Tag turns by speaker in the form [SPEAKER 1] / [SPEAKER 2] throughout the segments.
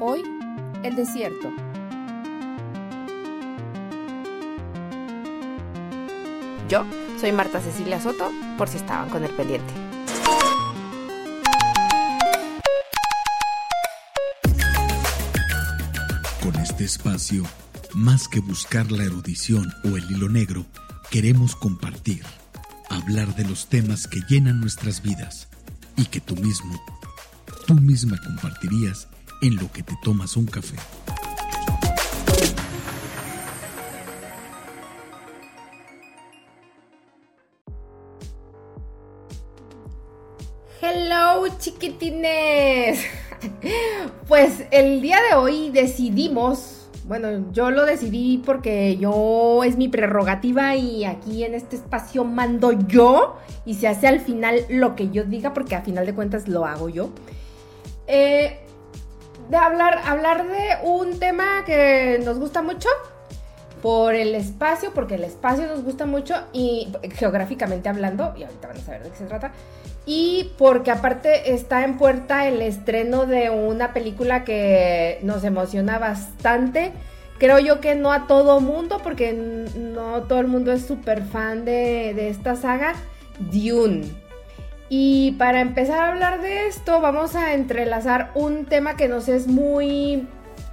[SPEAKER 1] Hoy, el desierto. Yo soy Marta Cecilia Soto, por si estaban con el pendiente.
[SPEAKER 2] Con este espacio, más que buscar la erudición o el hilo negro, queremos compartir, hablar de los temas que llenan nuestras vidas y que tú mismo, tú misma compartirías en lo que te tomas un café.
[SPEAKER 1] Hello chiquitines. Pues el día de hoy decidimos, bueno, yo lo decidí porque yo es mi prerrogativa y aquí en este espacio mando yo y se hace al final lo que yo diga porque a final de cuentas lo hago yo. Eh, de hablar, hablar de un tema que nos gusta mucho por el espacio, porque el espacio nos gusta mucho y geográficamente hablando, y ahorita van a saber de qué se trata, y porque aparte está en puerta el estreno de una película que nos emociona bastante. Creo yo que no a todo mundo, porque no todo el mundo es súper fan de, de esta saga, Dune. Y para empezar a hablar de esto, vamos a entrelazar un tema que nos es muy,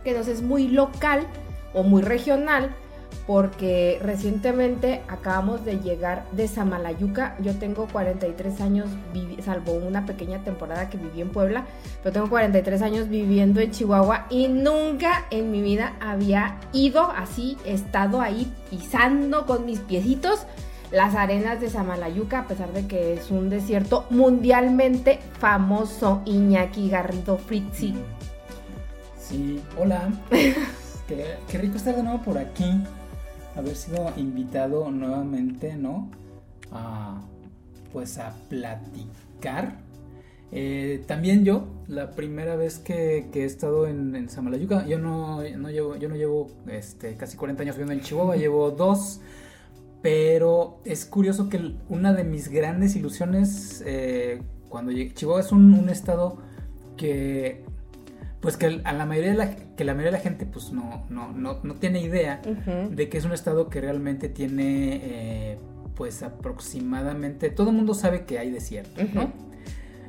[SPEAKER 1] que nos es muy local o muy regional, porque recientemente acabamos de llegar de Samalayuca. Yo tengo 43 años, salvo una pequeña temporada que viví en Puebla, pero tengo 43 años viviendo en Chihuahua y nunca en mi vida había ido así, estado ahí pisando con mis piecitos las arenas de Samalayuca, a pesar de que es un desierto mundialmente famoso, Iñaki Garrido Fritzi.
[SPEAKER 3] Sí, hola. qué, rico estar de nuevo por aquí. Haber sido invitado nuevamente, ¿no? A, pues a platicar. Eh, también yo, la primera vez que, he estado en, en Samalayuca, yo no, llevo, yo no llevo este, casi 40 años viviendo en Chihuahua, llevo dos. Pero es curioso que una de mis grandes ilusiones eh, cuando llegué, Chihuahua es un, estado que pues que a la mayoría de la, que la mayoría de la gente pues no, no, no, no tiene idea de que es un estado que realmente tiene eh, pues aproximadamente todo el mundo sabe que hay desierto, ¿no?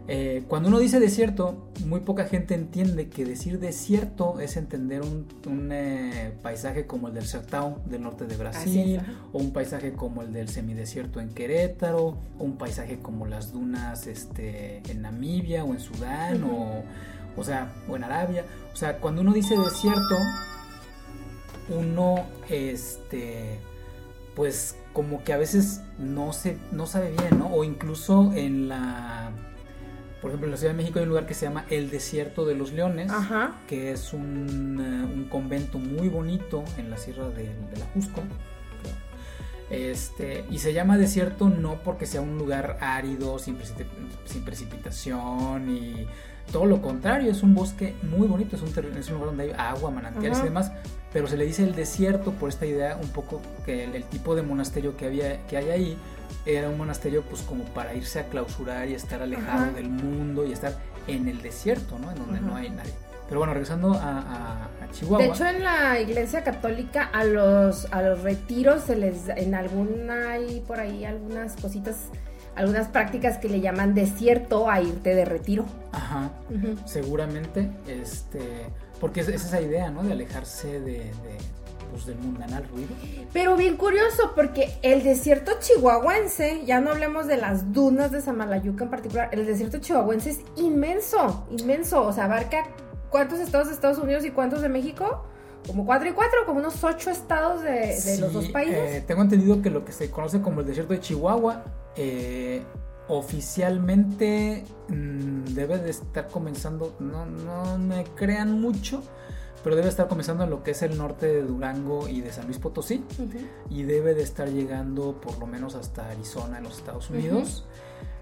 [SPEAKER 3] Eh, cuando uno dice desierto, muy poca gente entiende que decir desierto es entender un, eh, paisaje como el del Sertão del norte de Brasil, o un paisaje como el del semidesierto en Querétaro, o un paisaje como las dunas este, en Namibia o en Sudán, o, o, sea, o en Arabia. O sea, cuando uno dice desierto, uno, este, pues como que a veces no, se, no sabe bien, ¿no? O incluso en la por ejemplo, en la Ciudad de México hay un lugar que se llama El Desierto de los Leones, que es un, eh, un, convento muy bonito en la Sierra de, la Jusco. Este, y se llama desierto no porque sea un lugar árido, sin, sin precipitación y todo lo contrario, es un bosque muy bonito, es un, es un lugar donde hay agua, manantiales y demás, pero se le dice el desierto por esta idea un poco que el, el, tipo de monasterio que, había, que hay ahí era un monasterio pues como para irse a clausurar y estar alejado del mundo y estar en el desierto, ¿no? En donde no hay nadie. Pero bueno, regresando a, Chihuahua.
[SPEAKER 1] De hecho, en la iglesia católica a los, a los retiros se les, en alguna, hay por ahí algunas cositas, algunas prácticas que le llaman desierto a irte de retiro.
[SPEAKER 3] Ajá, seguramente, este, porque es, esa idea, ¿no? De alejarse de pues, del mundanal ruido.
[SPEAKER 1] Pero bien curioso, porque el desierto chihuahuense, ya no hablemos de las dunas de Samalayuca en particular, el desierto chihuahuense es inmenso, inmenso. O sea, abarca cuántos estados de Estados Unidos y cuántos de México. Como cuatro y cuatro, como unos ocho estados de, los dos países.
[SPEAKER 3] Eh, tengo entendido que lo que se conoce como el desierto de Chihuahua eh, oficialmente mm, debe de estar comenzando, no, no me crean mucho, pero debe estar comenzando en lo que es el norte de Durango y de San Luis Potosí y debe de estar llegando por lo menos hasta Arizona en los Estados Unidos.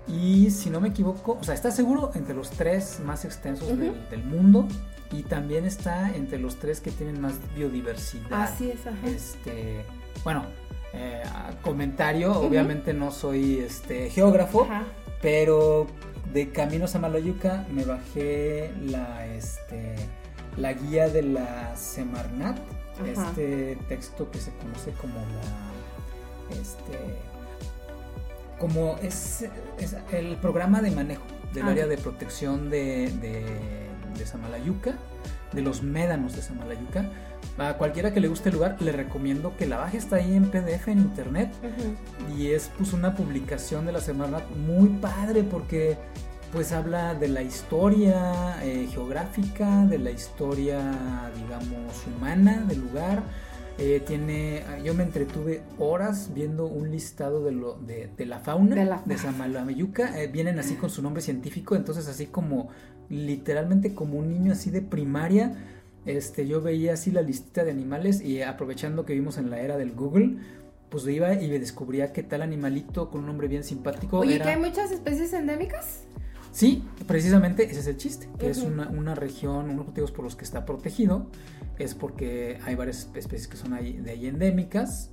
[SPEAKER 3] Y si no me equivoco, o sea, está seguro entre los tres más extensos del, mundo y también está entre los tres que tienen más biodiversidad.
[SPEAKER 1] Así es, ajá.
[SPEAKER 3] Este, bueno, eh, comentario, obviamente no soy este geógrafo, pero de Caminos a Malayuca me bajé la este la guía de la Semarnat, este texto que se conoce como la este como es, el programa de manejo del ah, área de protección de, de, de Samalayuca, de los médanos de Samalayuca. A cualquiera que le guste el lugar, le recomiendo que la baje. Está ahí en PDF en internet. Y es pues una publicación de la semana muy padre porque pues habla de la historia eh, geográfica, de la historia, digamos, humana del lugar. Eh, tiene, yo me entretuve horas viendo un listado de, lo, de, la fauna de, la... Samalayuca. Eh, vienen así con su nombre científico, entonces así como literalmente como un niño así de primaria este, yo veía así la listita de animales y aprovechando que vimos en la era del Google, pues iba y me descubría que tal animalito con un nombre bien simpático.
[SPEAKER 1] Oye, ¿que hay muchas especies endémicas?
[SPEAKER 3] Sí, precisamente ese es el chiste, que es una, una, región, unos motivos por los que está protegido, es porque hay varias especies que son ahí, de ahí endémicas.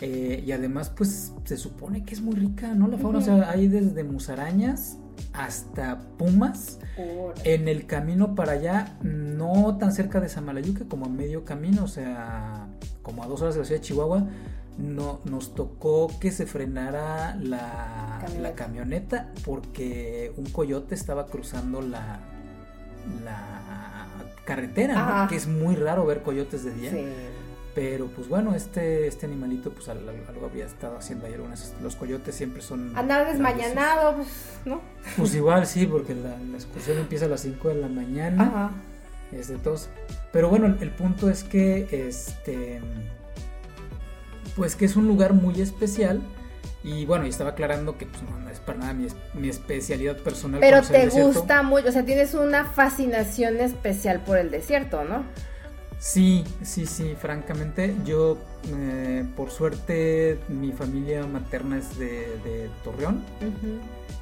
[SPEAKER 3] Eh, y además, pues se supone que es muy rica, ¿no? La fauna, o sea, hay desde musarañas hasta Pumas. En el camino para allá, no tan cerca de Samalayuca como a medio camino, o sea, como a dos horas de la ciudad de Chihuahua, no, nos tocó que se frenara la camioneta, porque un coyote estaba cruzando la, la carretera, que es muy raro ver coyotes de día. Pero pues bueno, este, este animalito pues algo, había estado haciendo ayer. Los coyotes siempre son...
[SPEAKER 1] Andar desmañanado, pues, ¿no?
[SPEAKER 3] Pues igual sí, porque la, excursión empieza a las 5 de la mañana. Ajá. Es de todos. Pero bueno, el, punto es que este... Pues que es un lugar muy especial. Y bueno, y estaba aclarando que pues, no, es para nada mi, mi especialidad personal.
[SPEAKER 1] Pero te gusta mucho, o sea, tienes una fascinación especial por el desierto, ¿no?
[SPEAKER 3] Sí, sí, sí, francamente. Yo, eh, por suerte, mi familia materna es de, Torreón.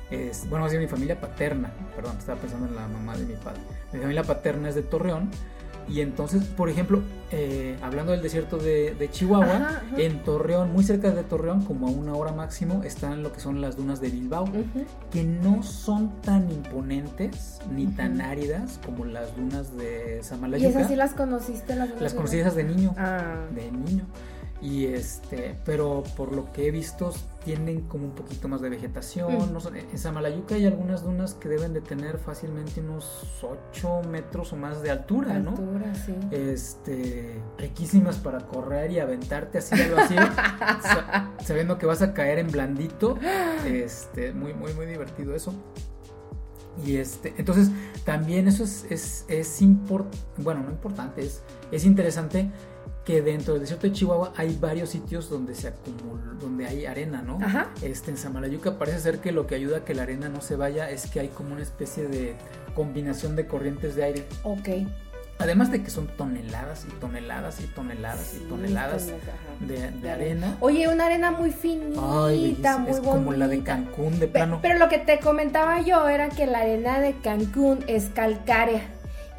[SPEAKER 3] es, bueno, bien mi familia paterna, perdón, estaba pensando en la mamá de mi padre. Mi familia paterna es de Torreón y entonces, por ejemplo, eh, hablando del desierto de, Chihuahua, en Torreón, muy cerca de Torreón, como a una hora máximo, están lo que son las dunas de Bilbao, que no son tan imponentes ni tan áridas como las dunas de Samalayuca.
[SPEAKER 1] ¿Y esas sí las conociste? Las,
[SPEAKER 3] las conocí esas de niño. Ah. De niño. Y este, pero por lo que he visto, tienen como un poquito más de vegetación. Mm. en Samalayuca hay algunas dunas que deben de tener fácilmente unos 8 metros o más de altura, ¿no?
[SPEAKER 1] Altura, sí.
[SPEAKER 3] Este, riquísimas para correr y aventarte así algo así, sabiendo que vas a caer en blandito. Este, muy, muy, muy divertido eso. Y este, entonces también eso es, es, es importante, bueno, no importante, es, es interesante que dentro del desierto de Chihuahua hay varios sitios donde se acumula, donde hay arena, ¿no? Ajá. Este, en Samalayuca parece ser que lo que ayuda a que la arena no se vaya es que hay como una especie de combinación de corrientes de aire.
[SPEAKER 1] Ok.
[SPEAKER 3] Además de que son toneladas y toneladas y toneladas y toneladas de, arena.
[SPEAKER 1] Oye, una arena muy finita, muy es
[SPEAKER 3] como la de Cancún de plano.
[SPEAKER 1] pero lo que te comentaba yo era que la arena de Cancún es calcárea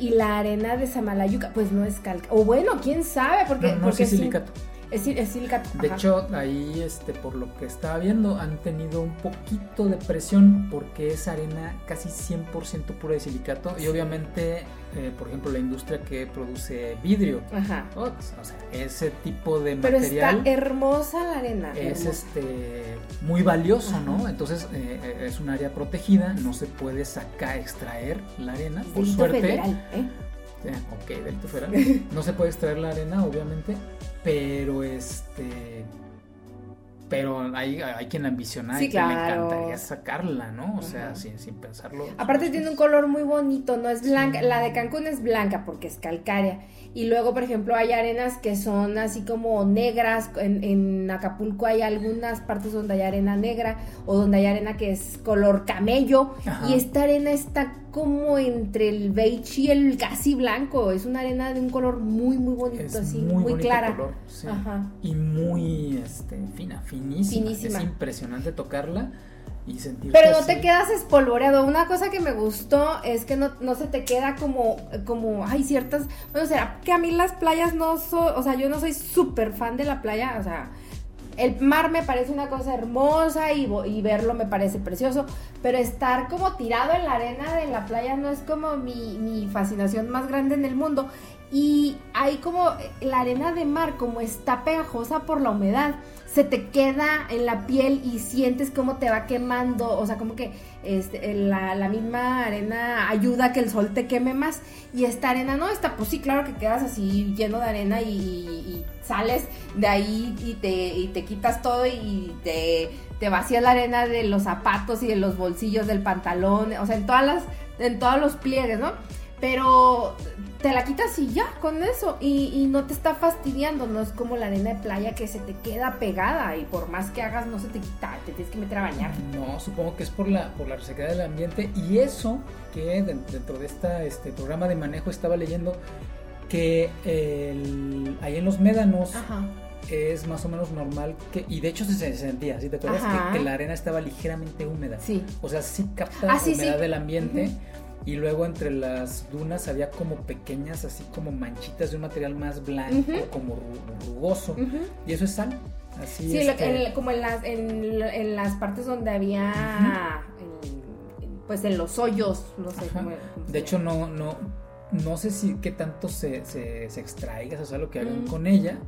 [SPEAKER 1] y la arena de Samalayuca, pues no es calca. O bueno, quién sabe, porque,
[SPEAKER 3] no,
[SPEAKER 1] porque
[SPEAKER 3] es silicato.
[SPEAKER 1] Es, silicato.
[SPEAKER 3] De hecho, ahí, este, por lo que estaba viendo, han tenido un poquito de presión porque es arena casi 100% pura de silicato. Y obviamente, eh, por ejemplo, la industria que produce vidrio. Ajá. o sea, ese tipo de
[SPEAKER 1] Pero
[SPEAKER 3] material.
[SPEAKER 1] está hermosa la arena.
[SPEAKER 3] Es este muy valioso, ¿no? Entonces, eh, eh, es un área protegida, no se puede sacar, extraer la arena. Por suerte. Federal, ¿eh? ok, delito federal. No se puede extraer la arena, obviamente pero este. Pero hay, hay quien ambiciona y que le encantaría sacarla, ¿no? O sea, sin, sin, pensarlo.
[SPEAKER 1] Aparte tiene un color muy bonito, ¿no? Es blanca. La de Cancún es blanca porque es calcárea. Y luego, por ejemplo, hay arenas que son así como negras. En, Acapulco hay algunas partes donde hay arena negra o donde hay arena que es color camello. Y esta arena está como entre el beige y el casi blanco. Es una arena de un color muy, muy bonito, así, muy, clara.
[SPEAKER 3] Y muy este, fina, finísima. finísima. Es impresionante tocarla y
[SPEAKER 1] Pero no te quedas espolvoreado. Una cosa que me gustó es que no, se te queda como, como, hay ciertas, bueno, o sea, que a mí las playas no soy, o sea, yo no soy súper fan de la playa, o sea, el mar me parece una cosa hermosa y, verlo me parece precioso, pero estar como tirado en la arena de la playa no es como mi, mi fascinación más grande en el mundo. Y hay como la arena de mar, como está pegajosa por la humedad se te queda en la piel y sientes cómo te va quemando, o sea, como que este, la, misma arena ayuda a que el sol te queme más. Y esta arena no está, pues sí, claro que quedas así lleno de arena y, sales de ahí y te, y te quitas todo y te, te vacías la arena de los zapatos y de los bolsillos del pantalón, o sea, en todas las, en todos los pliegues, ¿no? Pero te la quitas y ya, con eso. Y, no te está fastidiando, no es como la arena de playa que se te queda pegada y por más que hagas no se te quita, te tienes que meter a bañar.
[SPEAKER 3] No, supongo que es por la, por la resequedad del ambiente y eso que dentro de esta, este programa de manejo estaba leyendo que ahí en los médanos es más o menos normal que, y de hecho se, sentía, ¿sí te acuerdas? Que, la arena estaba ligeramente húmeda.
[SPEAKER 1] Sí.
[SPEAKER 3] O sea, sí capta la ah, humedad del ambiente. Y luego entre las dunas había como pequeñas, así como manchitas de un material más blanco, como rugoso. Y eso es sal. Así
[SPEAKER 1] sí, como en las, en, las partes donde había, pues en los hoyos, no sé cómo,
[SPEAKER 3] De hecho, no, no, no sé si qué tanto se, se, se extraiga, o sea, lo que hagan con ella,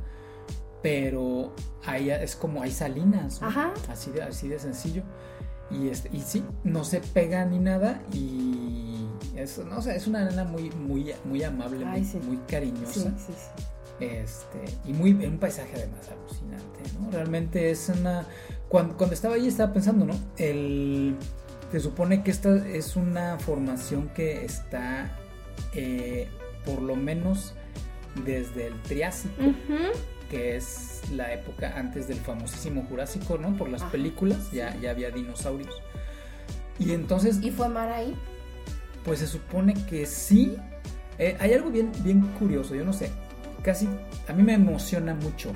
[SPEAKER 3] pero ahí es como hay salinas, así, de, así de sencillo. Y, este, y sí, no se pega ni nada y es, no, es una arena muy, muy, muy amable, muy, cariñosa. este, y muy, un paisaje además alucinante, ¿no? Realmente es una... Cuando, cuando estaba ahí estaba pensando, ¿no? El, se supone que esta es una formación que está eh, por lo menos desde el Triásico que es la época antes del famosísimo Jurásico, ¿no? Por las películas, ya, ya había dinosaurios. Y entonces...
[SPEAKER 1] ¿Y fue mar ahí?
[SPEAKER 3] Pues se supone que sí. Eh, hay algo bien, bien curioso, yo no sé. Casi a mí me emociona mucho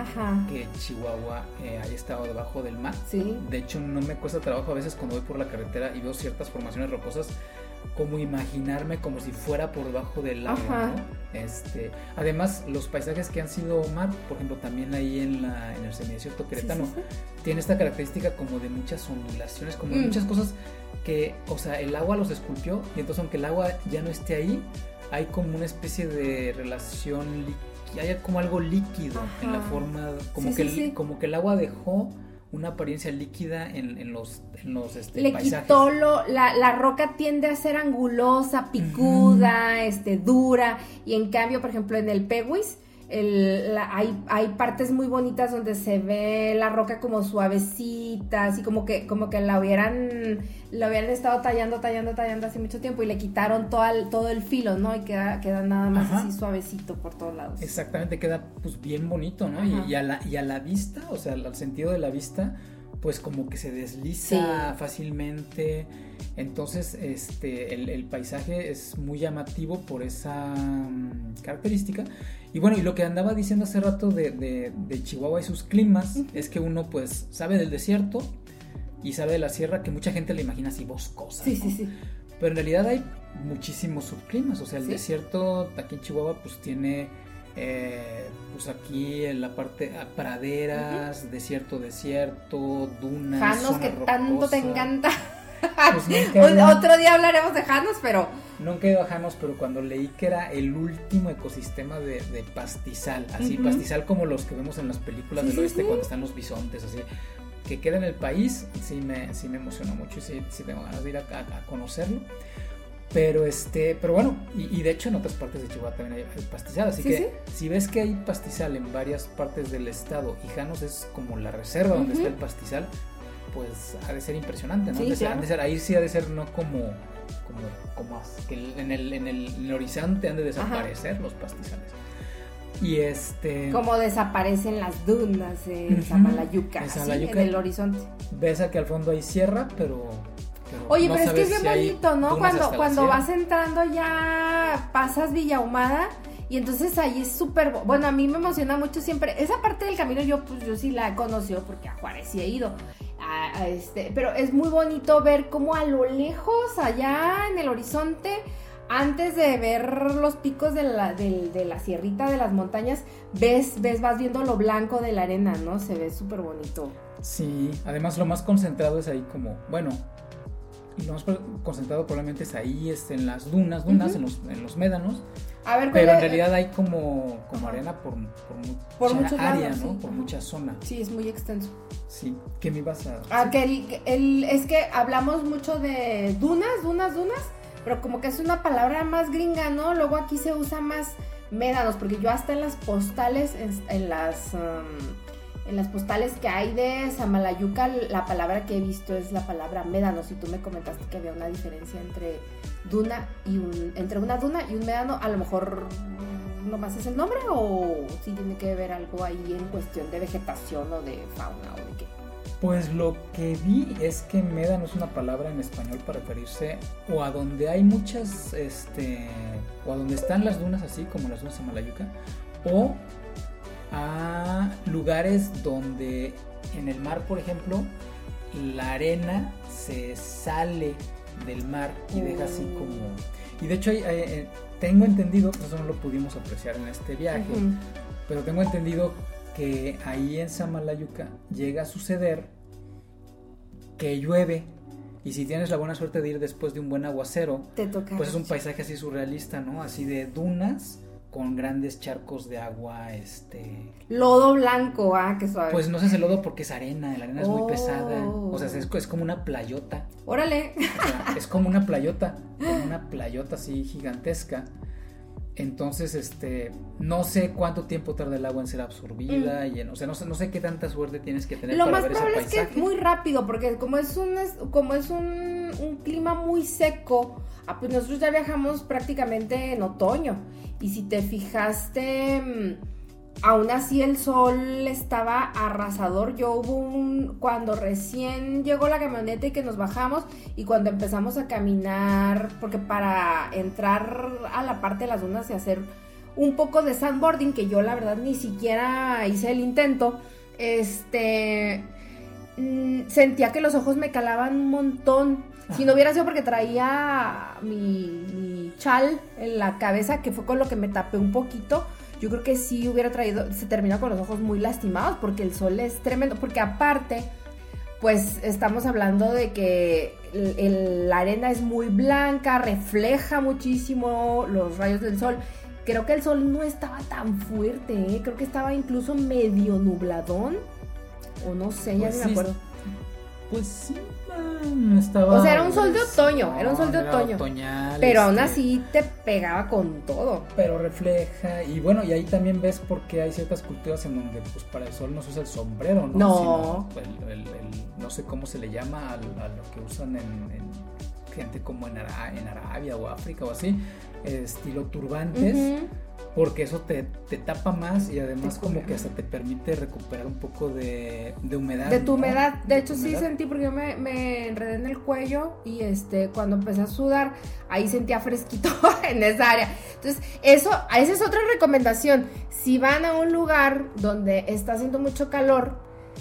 [SPEAKER 3] que Chihuahua eh, haya estado debajo del mar.
[SPEAKER 1] Sí.
[SPEAKER 3] De hecho, no me cuesta trabajo a veces cuando voy por la carretera y veo ciertas formaciones rocosas como imaginarme como si fuera por debajo del agua, Este, además, los paisajes que han sido mar, por ejemplo, también ahí en, la, en el semidesierto queretano, tiene esta característica como de muchas ondulaciones, como de mm. muchas cosas que, o sea, el agua los esculpió y entonces aunque el agua ya no esté ahí, hay como una especie de relación, hay como algo líquido en la forma, como, que como que el agua dejó una apariencia líquida en, los, en los este,
[SPEAKER 1] Le quitó lo, la, la, roca tiende a ser angulosa, picuda, este, dura, y en cambio, por ejemplo, en el Peguis, el, hay, hay, partes muy bonitas donde se ve la roca como suavecita, así como que, como que la hubieran, la hubieran estado tallando, tallando, tallando hace mucho tiempo y le quitaron todo el, todo el filo, ¿no? Y queda, queda nada más así suavecito por todos lados.
[SPEAKER 3] Exactamente, queda pues bien bonito, ¿no? Y, a la, y a la vista, o sea, al sentido de la vista, pues como que se desliza fácilmente. Entonces, este, el, paisaje es muy llamativo por esa mm, característica. Y bueno, y lo que andaba diciendo hace rato de, Chihuahua y sus climas es que uno pues sabe del desierto y sabe de la sierra que mucha gente le imagina así boscosa.
[SPEAKER 1] Sí, sí, sí.
[SPEAKER 3] Pero en realidad hay muchísimos subclimas. O sea, el desierto aquí en Chihuahua pues tiene eh, pues aquí en la parte ah, praderas, desierto, desierto, dunas.
[SPEAKER 1] Janos que tanto te encanta. Pues otro día hablaremos de Janos, pero
[SPEAKER 3] Nunca he ido a Janos, pero cuando leí que era el último ecosistema de, pastizal, así, pastizal como los que vemos en las películas del oeste cuando están los bisontes, así, que queda en el país, sí me, sí me emocionó mucho y sí, sí tengo ganas de ir a, conocerlo. Pero este, pero bueno, y, de hecho en otras partes de Chihuahua también hay, pastizal, así que si ves que hay pastizal en varias partes del estado y Janos es como la reserva donde está el pastizal, pues ha de ser impresionante, ¿no? Sí, de ser, ahí sí ha de ser no como como, como que en el, en el, horizonte han de desaparecer los pastizales. Y este.
[SPEAKER 1] Como desaparecen las dunas en Samalayuca, en, el horizonte.
[SPEAKER 3] Ves que al fondo hay sierra, pero.
[SPEAKER 1] Oye, pero es que es bien bonito, ¿no? Cuando, cuando vas entrando ya pasas Villahumada y entonces ahí es súper. Bueno, a mí me emociona mucho siempre. Esa parte del camino yo, pues yo sí la he conocido porque a Juárez sí he ido este, pero es muy bonito ver cómo a lo lejos, allá en el horizonte, antes de ver los picos de la, de, la sierrita de las montañas, ves, ves, vas viendo lo blanco de la arena, ¿no? Se ve súper bonito.
[SPEAKER 3] Sí, además lo más concentrado es ahí como, bueno, lo más concentrado probablemente es ahí, es en las dunas, dunas, en, los, en los médanos. A ver, pero en realidad hay como, como arena por, por, mucha área, ¿no? Por mucha zona.
[SPEAKER 1] Sí, es muy extenso.
[SPEAKER 3] Sí, ¿qué me ibas a
[SPEAKER 1] Ah, que el, es que hablamos mucho de dunas, dunas, dunas, pero como que es una palabra más gringa, ¿no? Luego aquí se usa más médanos, porque yo hasta en las postales, en, las... Um, en las postales que hay de Samalayuca, la palabra que he visto es la palabra médano. Si tú me comentaste que había una diferencia entre duna y un, entre una duna y un médano, a lo mejor nomás es el nombre o si tiene que ver algo ahí en cuestión de vegetación o de fauna o de qué.
[SPEAKER 3] Pues lo que vi es que médano es una palabra en español para referirse o a donde hay muchas, este, o a donde están las dunas así como las dunas de Samalayuca, o a lugares donde en el mar, por ejemplo, la arena se sale del mar y deja así mm. como... Y de hecho, eh, tengo entendido, eso no lo pudimos apreciar en este viaje, pero tengo entendido que ahí en Samalayuca llega a suceder que llueve y si tienes la buena suerte de ir después de un buen aguacero, pues es un paisaje así surrealista, ¿no? Así de dunas con grandes charcos de agua, este...
[SPEAKER 1] Lodo blanco, ah, que suave.
[SPEAKER 3] Pues no es lodo porque es arena, la arena es muy pesada, o sea, es, es como una playota.
[SPEAKER 1] Órale.
[SPEAKER 3] es como una playota, como una playota así gigantesca. Entonces, este, no sé cuánto tiempo tarda el agua en ser absorbida mm. y o sea, no sé, no sé qué tanta suerte tienes que tener
[SPEAKER 1] Lo más probable es que es muy rápido, porque como es un, como es un, un clima muy seco, ah, pues nosotros ya viajamos prácticamente en otoño y si te fijaste, mm, aún así el sol estaba arrasador. Yo hubo un, cuando recién llegó la camioneta y que nos bajamos y cuando empezamos a caminar, porque para entrar a la parte de las dunas y hacer un poco de sandboarding, que yo la verdad ni siquiera hice el intento, este, mm, sentía que los ojos me calaban un montón. Si no hubiera sido porque traía mi, chal en la cabeza, que fue con lo que me tapé un poquito, yo creo que sí hubiera traído, se terminó con los ojos muy lastimados porque el sol es tremendo, porque aparte, pues estamos hablando de que la arena es muy blanca, refleja muchísimo los rayos del sol. Creo que el sol no estaba tan fuerte, ¿eh? creo que estaba incluso medio nubladón, o no sé, ya no pues me acuerdo.
[SPEAKER 3] Pues sí, estaba.
[SPEAKER 1] O sea, era un sol de otoño, era un sol de otoño. pero aún este, así te pegaba con todo.
[SPEAKER 3] Pero refleja, y bueno, y ahí también ves porque hay ciertas culturas en donde, pues para el sol no se usa el sombrero, ¿no?
[SPEAKER 1] No.
[SPEAKER 3] no sé cómo se le llama a, lo que usan en, gente como en, en Arabia o África o así, estilo turbantes porque eso te, tapa más y además como que hasta te permite recuperar un poco de, humedad.
[SPEAKER 1] De tu humedad, de hecho sí sentí porque yo me, enredé en el cuello y este cuando empecé a sudar ahí sentía fresquito en esa área. Entonces eso, esa es otra recomendación. Si van a un lugar donde está haciendo mucho calor,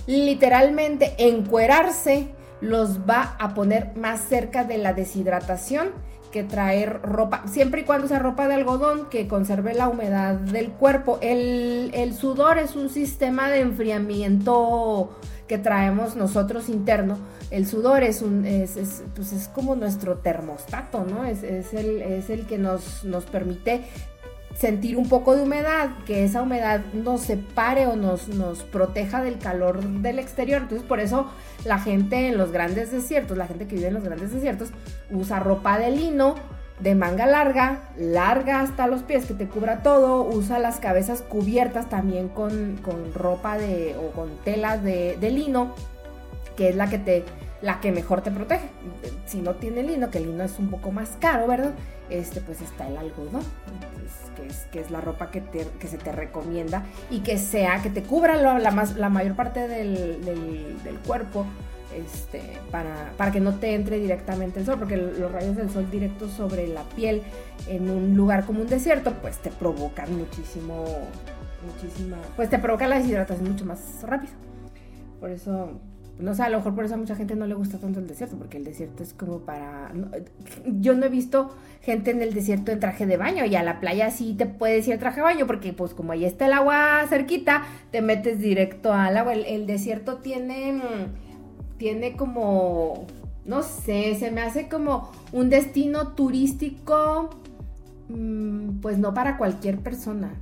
[SPEAKER 1] literalmente encuerarse los va a poner más cerca de la deshidratación que traer ropa, siempre y cuando sea ropa de algodón que conserve la humedad del cuerpo. El, sudor es un sistema de enfriamiento que traemos nosotros interno. El sudor es un es, pues es como nuestro termostato, ¿no? Es, el, es el que nos, nos permite sentir un poco de humedad, que esa humedad nos separe o nos, nos proteja del calor del exterior. Entonces, por eso la gente en los grandes desiertos, la gente que vive en los grandes desiertos, usa ropa de lino de manga larga, larga hasta los pies, que te cubra todo, usa las cabezas cubiertas también con, ropa de, o con telas de, de lino, que es la que te la que mejor te protege. Si no tiene lino, que el lino es un poco más caro, ¿verdad? Este, pues está el algodón, que es, que es la ropa que, que se te recomienda y que sea, que te cubra la, más, la mayor parte del, del, cuerpo. Este, para, para, que no te entre directamente el sol, porque los rayos del sol directos sobre la piel en un lugar como un desierto, pues te provocan muchísimo, muchísima, pues te provoca la deshidratación mucho más rápido. Por eso no sé, a lo mejor por eso a mucha gente no le gusta tanto el desierto, porque el desierto es como para... yo no he visto gente en el desierto en traje de baño y a la playa sí te puedes ir en traje de baño, porque pues como ahí está el agua cerquita, te metes directo al agua. El, desierto tiene, tiene como, no sé, se me hace como un destino turístico, mm, pues no para cualquier persona.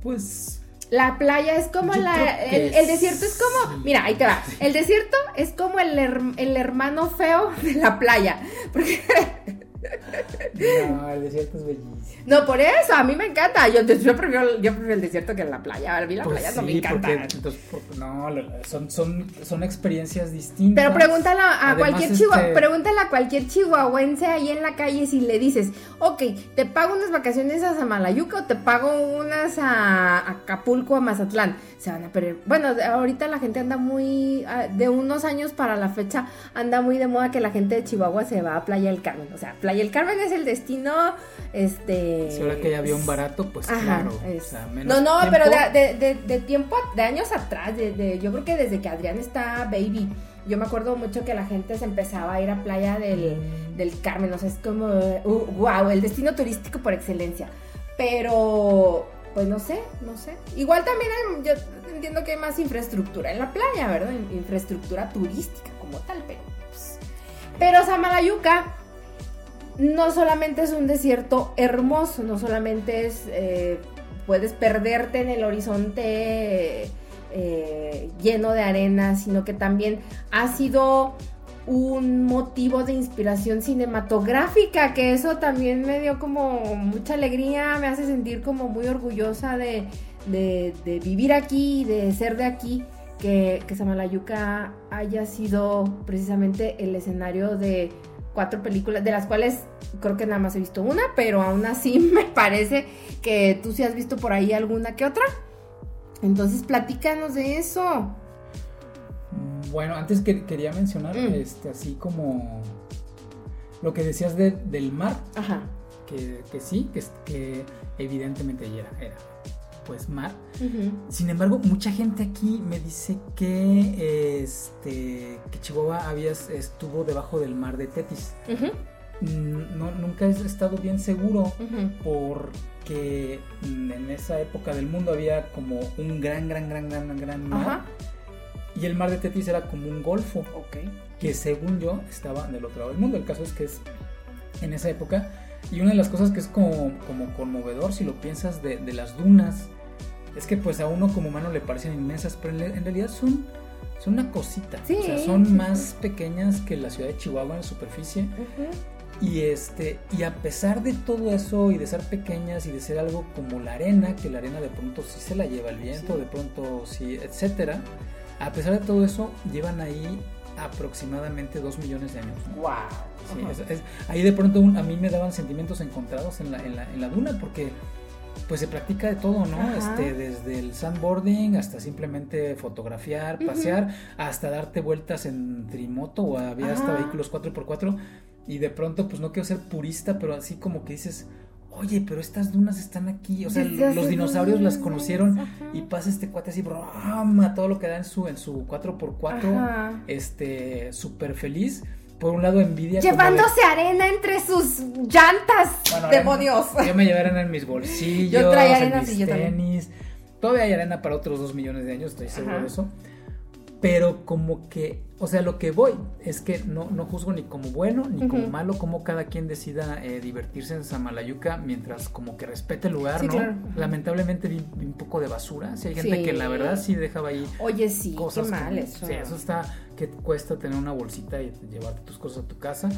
[SPEAKER 3] Pues
[SPEAKER 1] la playa es como la. El, desierto es como. Mira, ahí te va. El desierto es como el, el hermano feo de la playa. Porque
[SPEAKER 3] no, el desierto es bellísimo.
[SPEAKER 1] No, por eso, a mí me encanta. Yo, yo, prefiero, yo prefiero el desierto que la playa. A mí la pues playa no me encanta.
[SPEAKER 3] entonces, no, son, son, son experiencias distintas.
[SPEAKER 1] Pero pregúntale a cualquier este... pregúntale a cualquier chihuahuense ahí en la calle si le dices, ok, te pago unas vacaciones a Samalayuca o te pago unas a Acapulco, a Mazatlán. Se van a perder. Bueno, ahorita la gente anda muy, ah, de unos años para la fecha, anda muy de moda que la gente de Chihuahua se va a Playa del Carmen. O sea, Playa del Carmen es el destino, este...
[SPEAKER 3] Si ahora que ya había un barato, pues claro.
[SPEAKER 1] no, no, pero de, tiempo, de años atrás, de, yo creo que desde que Adrián está baby, yo me acuerdo mucho que la gente se empezaba a ir a Playa del, del Carmen, o sea, es como, wow, uh, el destino turístico por excelencia. Pero, pues no sé, no sé. Igual también yo entiendo que hay más infraestructura en la playa, ¿verdad? Infraestructura turística como tal, pero... Pues, pero Samalayuca no solamente es un desierto hermoso, no solamente es, eh, puedes perderte en el horizonte eh, lleno de arena, sino que también ha sido un motivo de inspiración cinematográfica, que eso también me dio como mucha alegría, me hace sentir como muy orgullosa de, vivir aquí, de ser de aquí, que, que Samalayuca haya sido precisamente el escenario de cuatro películas, de las cuales creo que nada más he visto una, pero aún así me parece que tú sí has visto por ahí alguna que otra. Entonces, platícanos de eso.
[SPEAKER 3] Bueno, antes que quería mencionar, mm. este, así como lo que decías del mar,
[SPEAKER 1] Ajá.
[SPEAKER 3] Que, sí, que, que evidentemente era, era pues mar. Sin embargo, mucha gente aquí me dice que este que Chihuahua había, estuvo debajo del mar de Tetis. Mm, no, nunca he estado bien seguro porque en esa época del mundo había como un gran, gran, gran, gran, gran mar. Y el mar de Tetis era como un golfo. Que según yo estaba del otro lado del mundo. El caso es que es en esa época. Y una de las cosas que es como, como conmovedor, si lo piensas, de, de las dunas es que pues a uno como humano le parecen inmensas, pero en, realidad son, son una cosita. o sea, son más pequeñas que la ciudad de Chihuahua en superficie. Y este, y a pesar de todo eso y de ser pequeñas y de ser algo como la arena, que la arena de pronto sí se la lleva el viento, de pronto sí, etcétera, a pesar de todo eso, llevan ahí aproximadamente dos millones de años.
[SPEAKER 1] ¡Wow!
[SPEAKER 3] ahí de pronto a mí me daban sentimientos encontrados en la, en la, en la duna, porque pues se practica de todo, ¿no? Este, desde el sandboarding hasta simplemente fotografiar, pasear, hasta darte vueltas en trimoto o había hasta vehículos 4x4 y de pronto pues no quiero ser purista, pero así como que dices, oye, pero estas dunas están aquí, o sea, los dinosaurios las conocieron y pasa este cuate así, broma, todo lo que da en su en su 4x4, este, súper feliz por un lado envidia.
[SPEAKER 1] Llevándose arena entre sus llantas, demonios.
[SPEAKER 3] yo me llevé arena en mis bolsillos, yo traía arena en mis tenis. Todavía hay arena para otros dos millones de años, estoy seguro de eso. Pero como que, o sea, lo que voy es que no, no juzgo ni como bueno ni como malo, como cada quien decida eh, divertirse en Samalayuca mientras como que respete el lugar, ¿no? Lamentablemente vi, un poco de basura. Si hay gente que la verdad sí dejaba ahí
[SPEAKER 1] Oye, sí, cosas. Qué mal eso.
[SPEAKER 3] Sí, eso está que cuesta tener una bolsita y llevarte tus cosas a tu casa.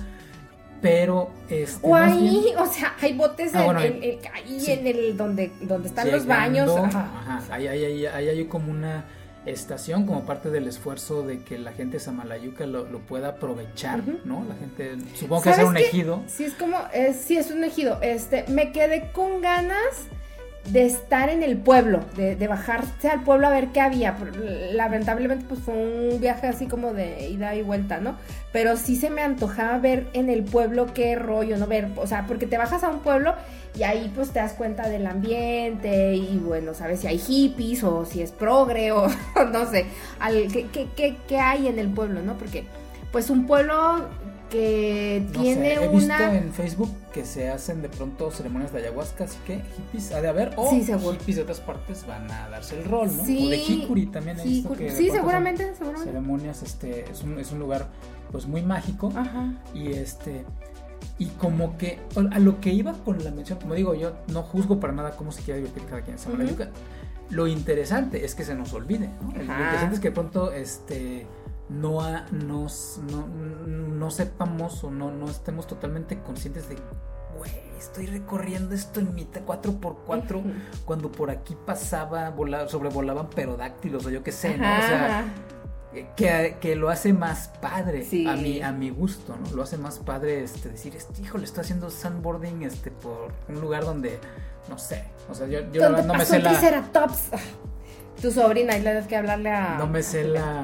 [SPEAKER 3] Pero este.
[SPEAKER 1] O ahí, o sea, hay botes ah, ahí en el donde, donde están los baños.
[SPEAKER 3] Ajá. Ahí, ahí, ahí, hay como una estación como parte del esfuerzo de que la gente de Samalayuca lo, pueda aprovechar, ¿no? La gente, supongo que es un ejido.
[SPEAKER 1] Sí, es como, sí, es un ejido. Este, me quedé con ganas de estar en el pueblo, de, de, bajarse al pueblo a ver qué había. Lamentablemente pues fue un viaje así como de ida y vuelta, ¿no? Pero sí se me antojaba ver en el pueblo qué rollo, ¿no? Ver, o sea, porque te bajas a un pueblo y ahí pues te das cuenta del ambiente y bueno, sabes si hay hippies o si es progre o no sé, al, ¿qué, qué, qué hay en el pueblo, ¿no? Porque pues un pueblo que tiene
[SPEAKER 3] sé, he
[SPEAKER 1] una.
[SPEAKER 3] visto en Facebook que se hacen de pronto ceremonias de ayahuasca, así que hippies ha de haber, o
[SPEAKER 1] Sí,
[SPEAKER 3] hippies de otras partes van a darse el rol, ¿no?
[SPEAKER 1] Sí.
[SPEAKER 3] O de Hikuri también he visto que
[SPEAKER 1] Sí, seguramente, seguramente.
[SPEAKER 3] ceremonias, este, es un, es un lugar pues muy mágico
[SPEAKER 1] Ajá.
[SPEAKER 3] y este y como que a lo que iba con la mención, como digo, yo no juzgo para nada cómo se quiera divertir cada quien en Samalayuca. Lo interesante es que se nos olvide, ¿no? Lo interesante es que de pronto este no, ha- nos, no, no sepamos o no, no estemos totalmente conscientes de, güey, estoy recorriendo esto en mi 4x4
[SPEAKER 1] Ujú.
[SPEAKER 3] cuando por aquí pasaba, vola- sobrevolaban perodáctilos o yo qué sé, ¿no? O sea, que, que lo hace más padre
[SPEAKER 1] Sí.
[SPEAKER 3] a mi a mi gusto, ¿no? Lo hace más padre este decir, este, híjole, estoy haciendo sandboarding este por un lugar donde no sé, o sea, yo, yo la
[SPEAKER 1] ¿Dónde
[SPEAKER 3] verdad no me sé la
[SPEAKER 1] Tu sobrina, y le tienes que hablarle a.
[SPEAKER 3] no me sé la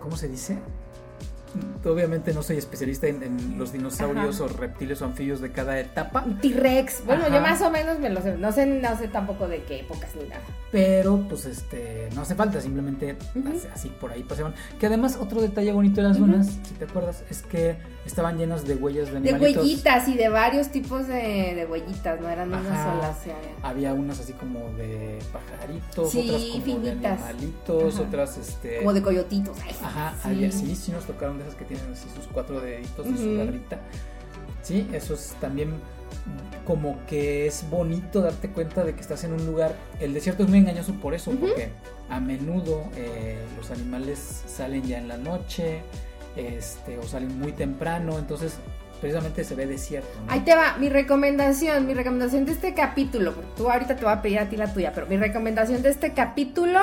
[SPEAKER 3] ¿cómo se dice? Obviamente no soy especialista en, en los dinosaurios
[SPEAKER 1] Ajá.
[SPEAKER 3] o reptiles o anfibios de cada etapa,
[SPEAKER 1] T-Rex. Bueno,
[SPEAKER 3] Ajá.
[SPEAKER 1] yo más o menos me lo sé. No sé, no sé tampoco de qué épocas ni nada.
[SPEAKER 3] pero pues este no hace falta, simplemente así, así por ahí pasaban. Que además otro detalle bonito de las
[SPEAKER 1] Ujú.
[SPEAKER 3] dunas, si te acuerdas, es que estaban llenas de huellas de
[SPEAKER 1] De
[SPEAKER 3] animalitos.
[SPEAKER 1] huellitas y de varios tipos de, de huellitas, no eran una
[SPEAKER 3] Ajá.
[SPEAKER 1] sola. o sea,
[SPEAKER 3] Había unas así como de pajaritos,
[SPEAKER 1] Sí,
[SPEAKER 3] otras como
[SPEAKER 1] finitas.
[SPEAKER 3] de animalitos,
[SPEAKER 1] Ajá.
[SPEAKER 3] otras este
[SPEAKER 1] como de coyotitos. ay,
[SPEAKER 3] Ajá,
[SPEAKER 1] sí.
[SPEAKER 3] había- sí, sí nos tocaron de esas que tienen así sus cuatro deditos y su garrita. Sí, eso es también como que es bonito darte cuenta de que estás en un lugar. El desierto es muy engañoso por eso, porque a menudo eh, los animales salen ya en la noche, este, o salen muy temprano, entonces precisamente se ve desierto.
[SPEAKER 1] Ahí te va, mi recomendación, mi recomendación de este capítulo, porque tú ahorita te voy a pedir a ti la tuya, pero mi recomendación de este capítulo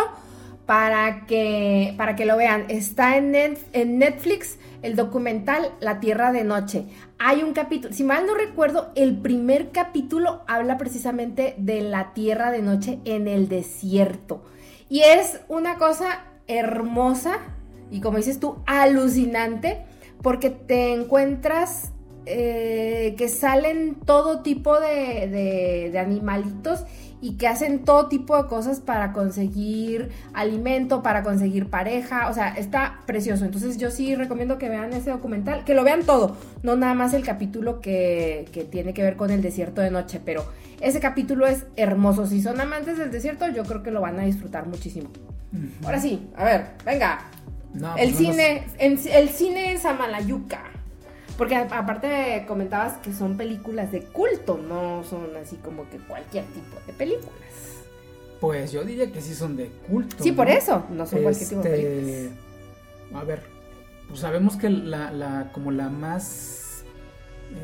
[SPEAKER 1] para que, para que lo vean, está en Netflix el documental La Tierra de Noche. Hay un capítulo, si mal no recuerdo, el primer capítulo habla precisamente de la Tierra de Noche en el desierto. Y es una cosa hermosa y como dices tú, alucinante, porque te encuentras eh, que salen todo tipo de, de- de animalitos y que hacen todo tipo de cosas para conseguir alimento, para conseguir pareja, o sea, está precioso. Entonces yo sí recomiendo que vean ese documental, que lo vean todo, no nada más el capítulo que, que tiene que ver con el desierto de noche, pero ese capítulo es hermoso. Si son amantes del desierto, yo creo que lo van a disfrutar muchísimo. Ahora sí, a ver, venga,
[SPEAKER 3] No,
[SPEAKER 1] el
[SPEAKER 3] pues no
[SPEAKER 1] cine, el cine es Samalayuca. Porque aparte comentabas que son películas de culto, no son así como que cualquier tipo de películas.
[SPEAKER 3] Pues yo diría que sí son de culto.
[SPEAKER 1] Sí, por eso, no son cualquier tipo de
[SPEAKER 3] Este,
[SPEAKER 1] películas.
[SPEAKER 3] A ver, pues sabemos que la, la- como la más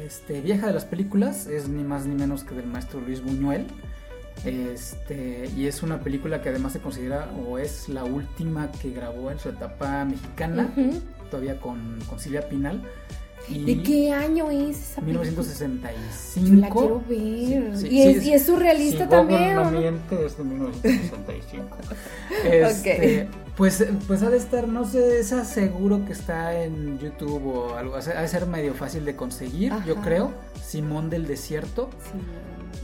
[SPEAKER 3] este, vieja de las películas es ni más ni menos que del maestro Luis Buñuel. Este, y es una película que además se considera o es la última que grabó en su etapa mexicana, todavía con, con Silvia Pinal. Y
[SPEAKER 1] ¿De qué año es esa película?
[SPEAKER 3] 1965.
[SPEAKER 1] Yo la quiero ver.
[SPEAKER 3] Sí, sí,
[SPEAKER 1] y, es,
[SPEAKER 3] sí,
[SPEAKER 1] y es surrealista
[SPEAKER 3] si
[SPEAKER 1] también.
[SPEAKER 3] Google
[SPEAKER 1] ¿o
[SPEAKER 3] no miente, es de 1965. Este, pues, pues ha de estar, no sé, es seguro que está en YouTube o algo, ha de ser medio fácil de conseguir, yo creo. Simón del Desierto
[SPEAKER 1] Sí.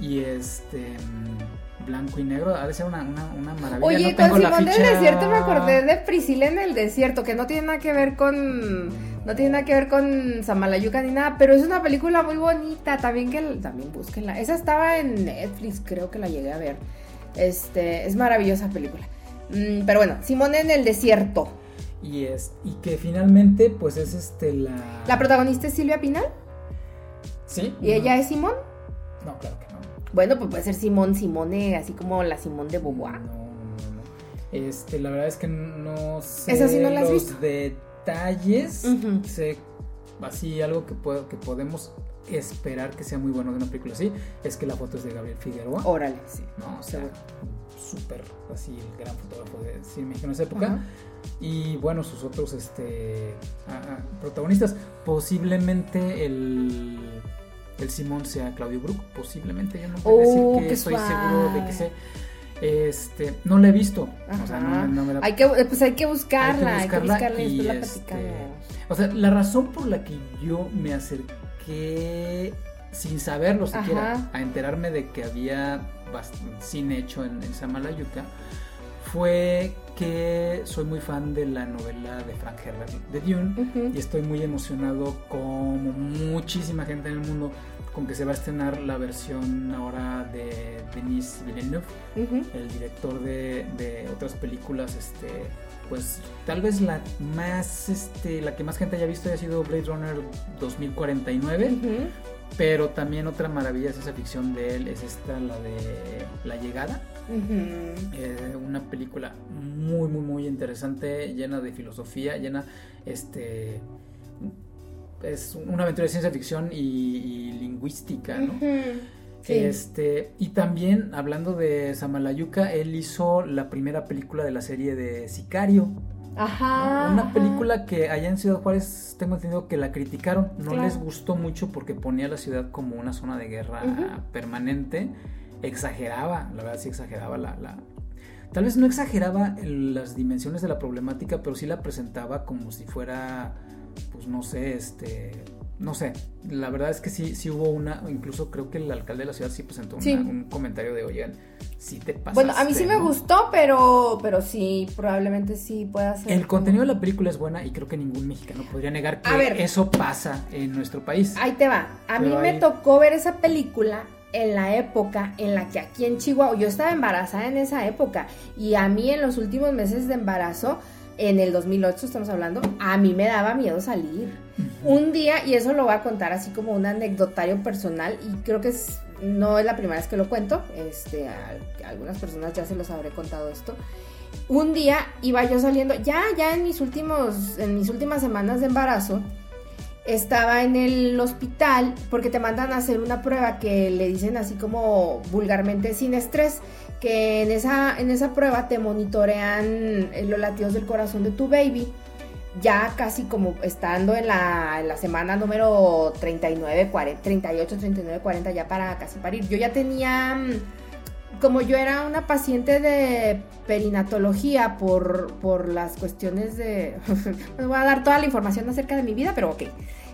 [SPEAKER 3] Y este mm, blanco y negro, ha de ser una, una, una maravilla.
[SPEAKER 1] Oye,
[SPEAKER 3] no tengo
[SPEAKER 1] con Simón del Desierto me acordé de Priscila en el Desierto, que no tiene nada que ver con. No tiene nada que ver con Samalayuca ni nada, pero es una película muy bonita. También que también búsquenla. Esa estaba en Netflix, creo que la llegué a ver. Este, es maravillosa película. Mm, pero bueno, Simón en el Desierto.
[SPEAKER 3] Y es y que finalmente pues es este la
[SPEAKER 1] La protagonista es Silvia Pinal
[SPEAKER 3] Sí.
[SPEAKER 1] y ella es Simón.
[SPEAKER 3] No, claro que no.
[SPEAKER 1] Bueno, pues puede ser Simón Simone, así como la Simón de Beauvoir.
[SPEAKER 3] No, no. Este, la verdad es que no sé
[SPEAKER 1] ¿Esa sí no la has
[SPEAKER 3] los
[SPEAKER 1] visto?
[SPEAKER 3] detalles.
[SPEAKER 1] Ujú.
[SPEAKER 3] Sé así algo que, puedo, que podemos esperar que sea muy bueno de una película así, es que la foto es de Gabriel Figueroa.
[SPEAKER 1] Órale, sí.
[SPEAKER 3] ¿no? O sea, súper así el gran fotógrafo de cine mexicano de esa época. Y bueno, sus otros este, protagonistas. Posiblemente el el Simón sea Claudio Brook, posiblemente. Yo no puedo decir
[SPEAKER 1] Oh,
[SPEAKER 3] que
[SPEAKER 1] qué
[SPEAKER 3] estoy seguro de que sea. Este, no la he visto. O sea, no, no me la-
[SPEAKER 1] Hay que, pues hay que buscarla, hay que
[SPEAKER 3] buscarla
[SPEAKER 1] buscarla y
[SPEAKER 3] y,
[SPEAKER 1] la
[SPEAKER 3] este,
[SPEAKER 1] platicamos.
[SPEAKER 3] O sea, la razón por la que yo me acerqué sin saberlo siquiera
[SPEAKER 1] Ajá.
[SPEAKER 3] a enterarme de que había cine hecho en, en Samalayuca fue que soy muy fan de la novela de Frank Herbert de Dune y estoy muy emocionado como muchísima gente en el mundo con que se va a estrenar la versión ahora de Denis Villeneuve el director de, de otras películas, este, pues tal vez la más, este, la que más gente haya visto haya sido Blade Runner 2049,
[SPEAKER 1] Ujú.
[SPEAKER 3] pero también otra maravilla de ciencia ficción de él es esta, la de La Llegada, Eh, una película muy, muy, muy interesante, llena de filosofía, llena, este, es una aventura de ciencia ficción y, y lingüística, ¿no?
[SPEAKER 1] Sí.
[SPEAKER 3] Este, y también, hablando de Samalayuca, él hizo la primera película de la serie de Sicario. ¿no?
[SPEAKER 1] Ajá.
[SPEAKER 3] Una
[SPEAKER 1] ajá.
[SPEAKER 3] película que allá en Ciudad Juárez tengo entendido que la criticaron. No
[SPEAKER 1] Claro.
[SPEAKER 3] les gustó mucho porque ponía la ciudad como una zona de guerra permanente. Exageraba, la verdad sí exageraba la, la- Tal vez no exageraba las dimensiones de la problemática, pero sí la presentaba como si fuera, pues no sé, este... No sé, la verdad es que sí, sí hubo una, incluso creo que el alcalde de la ciudad sí presentó una- un comentario de, oigan, sí te pasa.
[SPEAKER 1] Bueno, a mí sí me gustó, pero, pero sí, probablemente sí pueda ser.
[SPEAKER 3] El contenido de la película es buena y creo que ningún mexicano podría negar que
[SPEAKER 1] ver.
[SPEAKER 3] eso pasa en nuestro país.
[SPEAKER 1] Ahí te va. A mí me tocó ver esa película en la época en la que aquí en Chihuahua, yo estaba embarazada en esa época y a mí en los últimos meses de embarazo, en el 2008 estamos hablando, a mí me daba miedo salir. Un día, y eso lo voy a contar así como un anecdotario personal y creo que es- no es la primera vez que lo cuento, este, a, a algunas personas ya se los habré contado esto. Un día iba yo saliendo, ya, ya en mis últimos, en mis últimas semanas de embarazo, estaba en el hospital porque te mandan a hacer una prueba que le dicen así como vulgarmente sin estrés, que en esa, en esa prueba te monitorean eh, los latidos del corazón de tu baby, ya casi como estando en la, en la semana número 39, 40, 38, 39, 40, ya para casi parir. Yo ya tenía, mm, como yo era una paciente de perinatología por, por las cuestiones de... Les voy a dar toda la información acerca de mi vida, pero ok.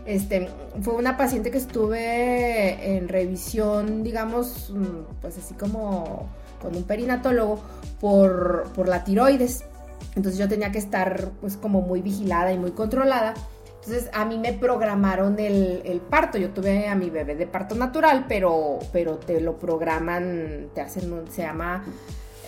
[SPEAKER 1] Este, fue una paciente que estuve en revisión, digamos, mm, pues así como con un perinatólogo por, por la tiroides. Entonces yo tenía que estar pues como muy vigilada y muy controlada. Entonces a mí me programaron el, parto. Yo tuve a mi bebé de parto natural, pero, pero te lo programan, te hacen, se llama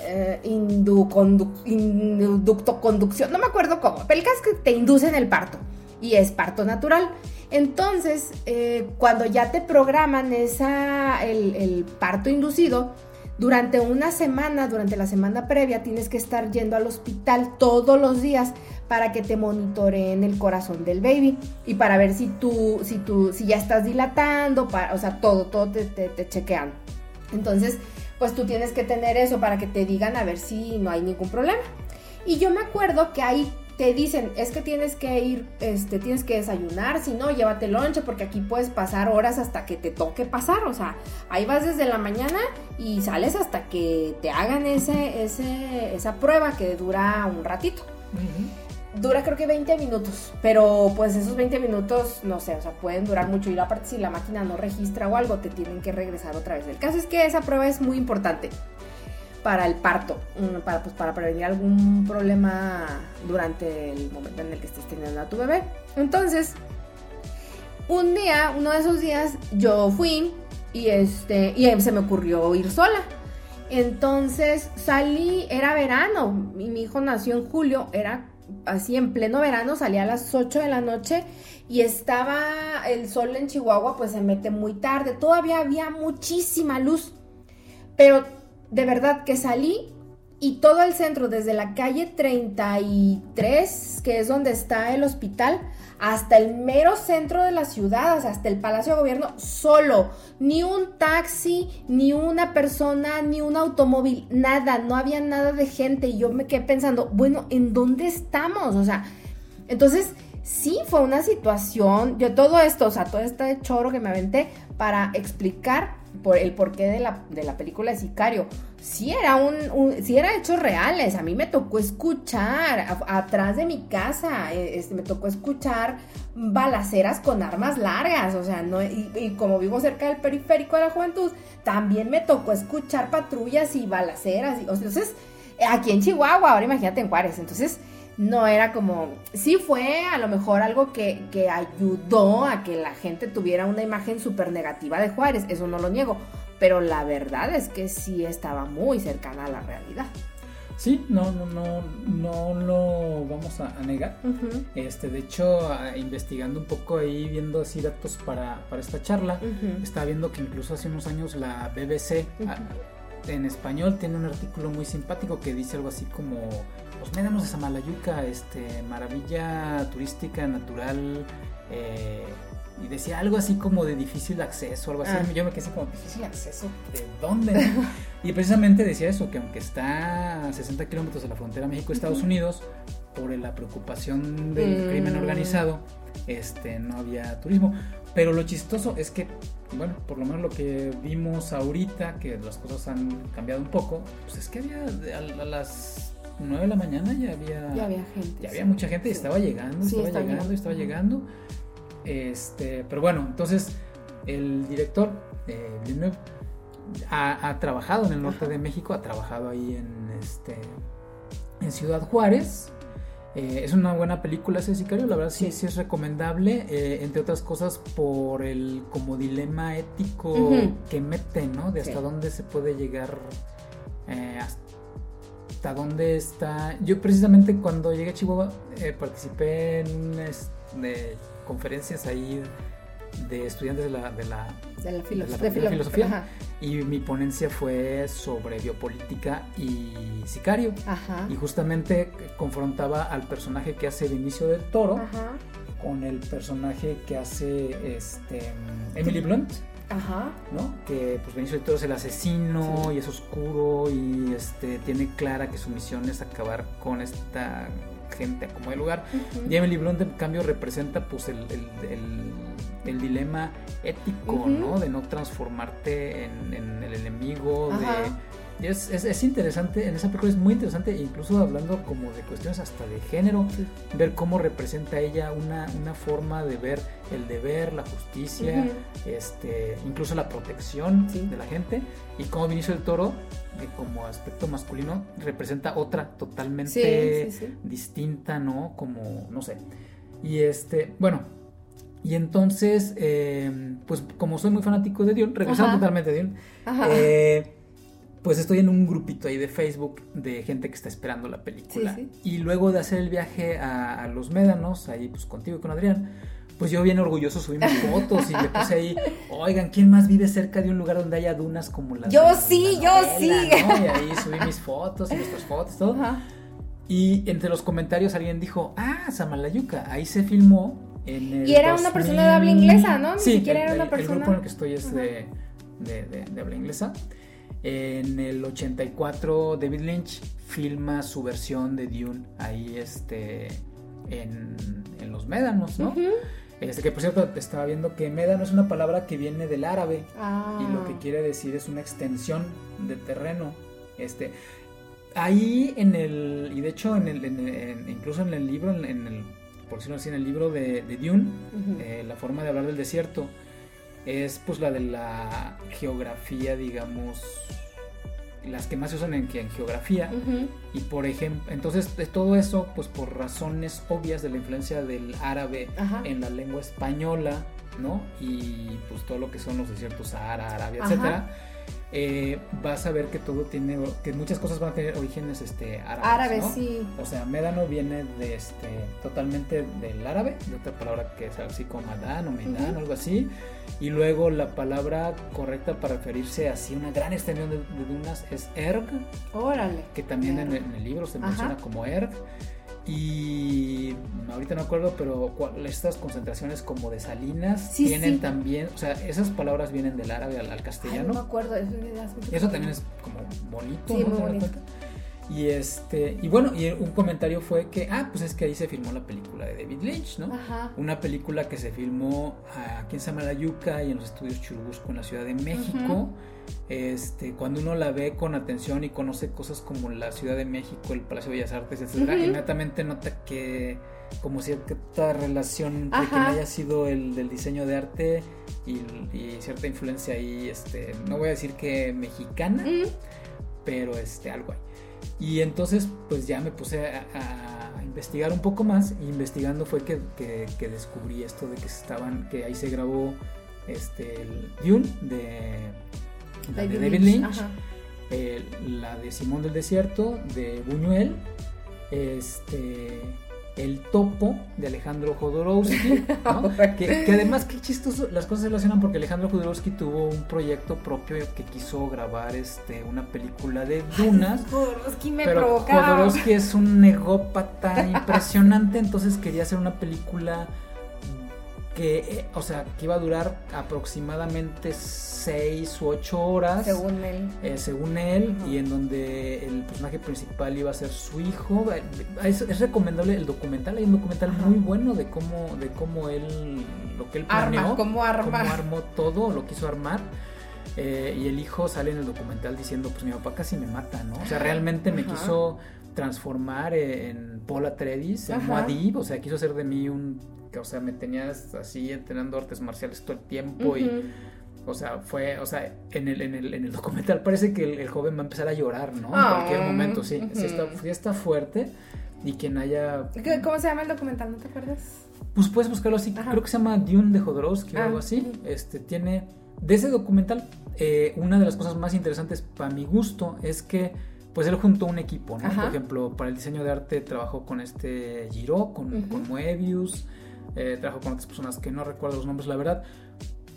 [SPEAKER 1] eh, indu- condu- inductoconducción, no me acuerdo cómo, el es que te inducen el parto y es parto natural. Entonces, eh, cuando ya te programan esa, el parto inducido, durante una semana, durante la semana previa, tienes que estar yendo al hospital todos los días para que te monitoreen el corazón del baby y para ver si tú, si tú, si ya estás dilatando, para, o sea, todo, todo te, te, te chequean. Entonces, pues tú tienes que tener eso para que te digan a ver si no hay ningún problema. Y yo me acuerdo que ahí te dicen, es que tienes que ir, este, tienes que desayunar, si no, llévate lonche, porque aquí puedes pasar horas hasta que te toque pasar, o sea, ahí vas desde la mañana y sales hasta que te hagan ese, ese, esa prueba que dura un ratito. Dura creo que 20 minutos, pero pues esos 20 minutos, no sé, o sea, pueden durar mucho y aparte si la máquina no registra o algo, te tienen que regresar otra vez. El caso es que esa prueba es muy importante para el parto, mm, para, pues, para prevenir algún problema durante el momento en el que estés teniendo a tu bebé. Entonces, un día, uno de esos días, yo fui y, este, y se me ocurrió ir sola. Entonces salí, era verano, y mi hijo nació en julio, era así en pleno verano, salí a las 8 de la noche y estaba el sol en Chihuahua, pues se mete muy tarde, todavía había muchísima luz, pero de verdad que salí y todo el centro, desde la calle 33, que es donde está el hospital, hasta el mero centro de la ciudad, o sea, hasta el Palacio de Gobierno, solo. Ni un taxi, ni una persona, ni un automóvil, nada, no había nada de gente. Y yo me quedé pensando, bueno, ¿en dónde estamos? O sea, entonces sí fue una situación, yo todo esto, o sea, todo este choro que me aventé, para explicar por el porqué de la, de la película de Sicario. Si era un, era hechos reales. A mí me tocó escuchar atrás de mi casa, eh, este, me tocó escuchar balaceras con armas largas, o sea, no, y, como vivo cerca del periférico de la juventud, también me tocó escuchar patrullas y balaceras. Y, entonces, aquí en Chihuahua, ahora imagínate en Juárez, entonces no era como, sí fue a lo mejor algo que, que ayudó a que la gente tuviera una imagen súper negativa de Juárez, eso no lo niego, pero la verdad es que sí estaba muy cercana a la realidad.
[SPEAKER 3] Sí, no, no, no, no lo vamos a, negar. Este, de hecho, investigando un poco ahí, viendo así datos para, para esta charla, estaba viendo que incluso hace unos años la BBC en español tiene un artículo muy simpático que dice algo así como los médanos de Samalayuca, este, maravilla turística natural, eh, y decía algo así como de difícil acceso, algo así. Ah. Yo me quedé como, ¿difícil acceso? ¿De dónde? y precisamente decía eso, que aunque está a 60 kilómetros de la frontera México-Estados Unidos, por la preocupación del mm. crimen organizado, este, no había turismo. Pero lo chistoso es que, bueno, por lo menos lo que vimos ahorita, que las cosas han cambiado un poco, pues es que había a, las 9 de la mañana ya había,
[SPEAKER 1] ya había gente.
[SPEAKER 3] Ya había mucha gente y estaba llegando, estaba llegando, estaba llegando. Este, pero bueno, entonces el director, eh, Villeneuve, ha, trabajado en el norte de México, ha trabajado ahí en, este, en Ciudad Juárez. Eh, es una buena película ese sicario, la verdad sí, sí, es recomendable, eh, entre otras cosas por el como dilema ético que mete, ¿no? De hasta dónde se puede llegar, hasta dónde está... Yo precisamente cuando llegué a Chihuahua participé en... Este, conferencias ahí de estudiantes de la, de la,
[SPEAKER 1] de la, filosofía.
[SPEAKER 3] Y mi ponencia fue sobre biopolítica y sicario. Y justamente confrontaba al personaje que hace Vinicio del Toro con el personaje que hace este Emily Blunt.
[SPEAKER 1] Ajá.
[SPEAKER 3] ¿No? Que pues Benicio del Toro es el asesino y es oscuro y este tiene clara que su misión es acabar con esta gente como de lugar. Y Emily Blunt, en cambio, representa pues el, el, dilema ético, ¿no? De no transformarte en, el enemigo, de... Es, es, interesante, en esa película es muy interesante, incluso hablando como de cuestiones hasta de género, ver cómo representa ella una, una forma de ver el deber, la justicia, este, incluso la protección de la gente, y cómo Vinicio del Toro como aspecto masculino representa otra totalmente distinta, ¿no? Como, no sé. Y este, bueno, y entonces, em, pues como soy muy fanático de Dion, regresando totalmente a Dion, eh, pues estoy en un grupito ahí de Facebook de gente que está esperando la película. Y luego de hacer el viaje a, a Los Médanos, ahí pues contigo y con Adrián, pues yo bien orgulloso subí mis fotos y le puse ahí, oigan, ¿quién más vive cerca de un lugar donde haya dunas como las
[SPEAKER 1] Yo sí, yo sí.
[SPEAKER 3] Y ahí subí mis fotos y nuestras fotos, todo. Y entre los comentarios alguien dijo, ah, Samalayuca, ahí se filmó en el
[SPEAKER 1] Y era una persona de habla inglesa, ¿no?
[SPEAKER 3] Ni siquiera era una persona. El grupo en el que estoy es de, de, habla inglesa. En el 84, David Lynch filma su versión de Dune ahí este, en, en Los Médanos, ¿no? Este, que por cierto, estaba viendo que médano es una palabra que viene del árabe y lo que ah. quiere decir es una extensión de terreno. Este, ahí en el, y de hecho en el, incluso en el libro, en, el, por decirlo así, en el libro de, de Dune, eh, la forma de hablar del desierto es pues la de la geografía, digamos, las que más se usan en, geografía. Y por ejemplo, entonces todo eso, pues por razones obvias de la influencia del árabe en la lengua española, ¿no? Y pues todo lo que son los desiertos Sahara, Arabia, etcétera eh, vas a ver que todo tiene, que muchas cosas van a tener orígenes este, árabes.
[SPEAKER 1] Árabes, sí.
[SPEAKER 3] O sea, médano viene de este, totalmente del árabe, de otra palabra que es así como madán o meidán, algo así. Y luego la palabra correcta para referirse así una gran extensión de, dunas es erg.
[SPEAKER 1] Órale.
[SPEAKER 3] Que también en, el libro se menciona como erg. Y ahorita no acuerdo, pero estas concentraciones como de salinas tienen también, o sea, esas palabras vienen del árabe al, castellano.
[SPEAKER 1] no me acuerdo,
[SPEAKER 3] eso, también es como bonito,
[SPEAKER 1] sí, Muy bonito.
[SPEAKER 3] Y este, y bueno, y un comentario fue que, ah, pues es que ahí se filmó la película de David Lynch, ¿no?
[SPEAKER 1] Ajá.
[SPEAKER 3] Una película que se filmó aquí en Samalayuca y en los estudios Churubusco en la Ciudad de México. Este, cuando uno la ve con atención y conoce cosas como la Ciudad de México, el Palacio de Bellas Artes, etcétera, inmediatamente nota que como cierta relación entre quien haya sido el del diseño de arte y, cierta influencia ahí, este, no voy a decir que mexicana, pero este, algo hay. Y entonces pues ya me puse a, investigar un poco más y investigando fue que, que, descubrí esto de que estaban, que ahí se grabó este, el Dune de, David, Lynch, la de Simón del Desierto de Buñuel, este el topo de Alejandro Jodorowsky, que, además qué chistoso, las cosas se relacionan porque Alejandro Jodorowsky tuvo un proyecto propio que quiso grabar este una película de dunas.
[SPEAKER 1] Jodorowsky me
[SPEAKER 3] pero Jodorowsky es un negópata impresionante, entonces quería hacer una película que, eh, o sea, que iba a durar aproximadamente 6 u 8 horas.
[SPEAKER 1] Según él.
[SPEAKER 3] Eh, según él, y en donde el personaje principal iba a ser su hijo. Es, recomendable el documental, hay un documental muy bueno de cómo, de cómo él, lo que él planeó.
[SPEAKER 1] cómo arma.
[SPEAKER 3] Cómo armó todo, lo quiso armar. Eh, y el hijo sale en el documental diciendo, pues mi papá casi me mata, ¿no? O sea, realmente me quiso transformar en Paul Atreides, en Muad'Dib, o sea, quiso hacer de mí un que, o sea, me tenías así entrenando artes marciales todo el tiempo y... O sea, fue, o sea, en el, en el, en el documental parece que el, joven va a empezar a llorar, ¿no? En cualquier momento, sí. sí, está, fuerte. Y quien haya.
[SPEAKER 1] ¿Cómo se llama el documental? ¿No te acuerdas?
[SPEAKER 3] Pues puedes buscarlo así. Creo que se llama Dune de Jodorowsky o algo ah, así. Este tiene. De ese documental, eh, una de las cosas más interesantes para mi gusto es que pues él juntó un equipo, ¿no? Por ejemplo, para el diseño de arte trabajó con este Giro, con, con Moebius, eh, trabajó con otras personas que no recuerdo los nombres, la verdad.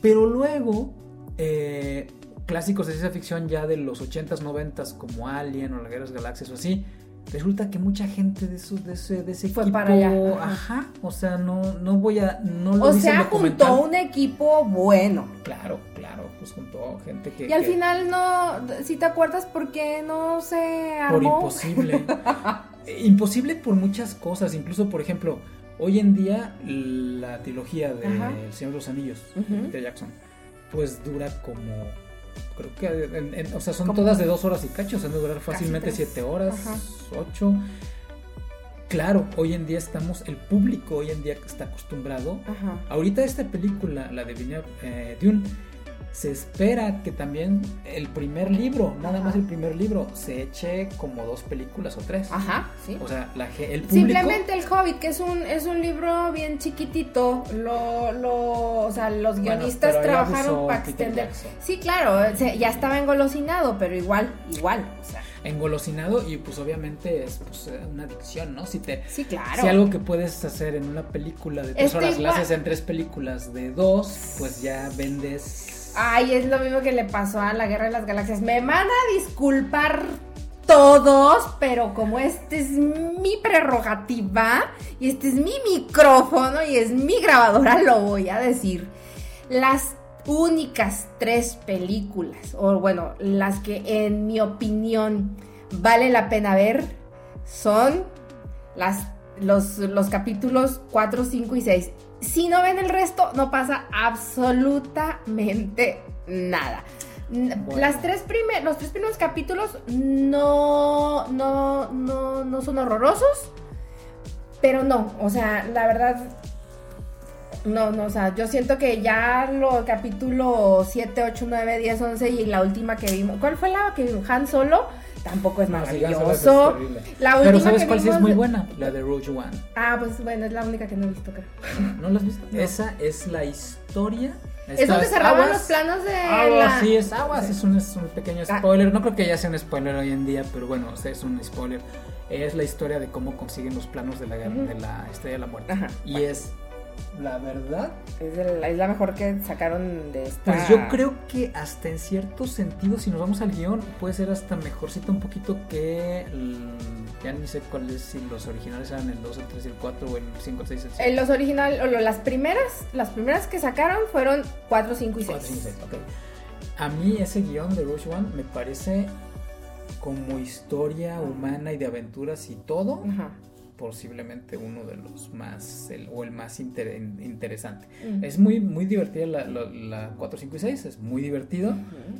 [SPEAKER 3] Pero luego, eh, clásicos de ciencia ficción ya de los 80s, 90s, como Alien o La Guerra de las Galaxias o así, resulta que mucha gente de, eso, de ese, de ese
[SPEAKER 1] Fue para allá.
[SPEAKER 3] Ajá. O sea, no, no voy a. No lo
[SPEAKER 1] o sea, juntó un equipo bueno.
[SPEAKER 3] Claro, claro. Pues juntó gente que.
[SPEAKER 1] Y al final no. Si te acuerdas, ¿por qué no se armó?
[SPEAKER 3] Por imposible. imposible por muchas cosas. Incluso, por ejemplo Hoy en día la trilogía de El Señor de los Anillos de Jackson pues dura como creo que o sea son todas de dos horas y cacho, o sea, durar fácilmente siete horas, ocho. Claro, hoy en día estamos, el público hoy en día está acostumbrado. Ahorita esta película, la de Viña eh, Dune, se espera que también el primer libro, nada más el primer libro, se eche como dos películas o tres.
[SPEAKER 1] Ajá, sí.
[SPEAKER 3] O sea, la, el público...
[SPEAKER 1] Simplemente El Hobbit, que es un, es un libro bien chiquitito, lo, lo, o sea, los guionistas trabajaron para extender... Sí, claro, ya estaba engolosinado, pero igual, igual, o sea
[SPEAKER 3] engolosinado y pues obviamente es pues, una adicción, ¿no? Si te
[SPEAKER 1] sí, claro.
[SPEAKER 3] si algo que puedes hacer en una película de tres horas lo haces en tres películas de dos, pues ya vendes
[SPEAKER 1] Ay, es lo mismo que le pasó a la Guerra de las Galaxias. Me van a disculpar todos, pero como este es mi prerrogativa y este es mi micrófono y es mi grabadora, lo voy a decir. Las únicas tres películas, o bueno, las que en mi opinión vale la pena ver, son las, los, los capítulos 4, 5 y 6. Si no ven el resto, no pasa absolutamente nada. Las tres los tres primeros capítulos no, no, no, no son horrorosos, pero no, o sea, la verdad, no, no, o sea, yo siento que ya los capítulos 7, 8, 9, 10, 11 y la última que vimos, ¿cuál fue la que vimos? Han Solo tampoco es maravilloso.
[SPEAKER 3] la última Pero ¿sabes cuál sí es muy buena? La de Rogue One.
[SPEAKER 1] Ah, pues bueno, es la única que no he visto, creo.
[SPEAKER 3] ¿No la has visto? Esa es la historia.
[SPEAKER 1] es donde se roban los planos de.
[SPEAKER 3] Aguas, sí, es Aguas. Es, un, es un pequeño ah. spoiler. No creo que ya sea un spoiler hoy en día, pero bueno, es un spoiler. Es la historia de cómo consiguen los planos de la, de la Estrella de la Muerte. Y es la verdad.
[SPEAKER 1] Es, la mejor que sacaron de esta.
[SPEAKER 3] Pues yo creo que hasta en cierto sentido, si nos vamos al guion, puede ser hasta mejorcito un poquito que. ya ni sé cuáles, si los originales eran el 2, el 3 y el 4 o el 5, el 6 el 7.
[SPEAKER 1] los originales, o las primeras, las primeras que sacaron fueron 4, 5 y 6. 4, 5 y 6,
[SPEAKER 3] ok. A mí ese guion de Rush One me parece como historia humana y de aventuras y todo, posiblemente uno de los más, o el más interesante. Es muy, muy divertida la, la, 4, 5 y 6, es muy divertido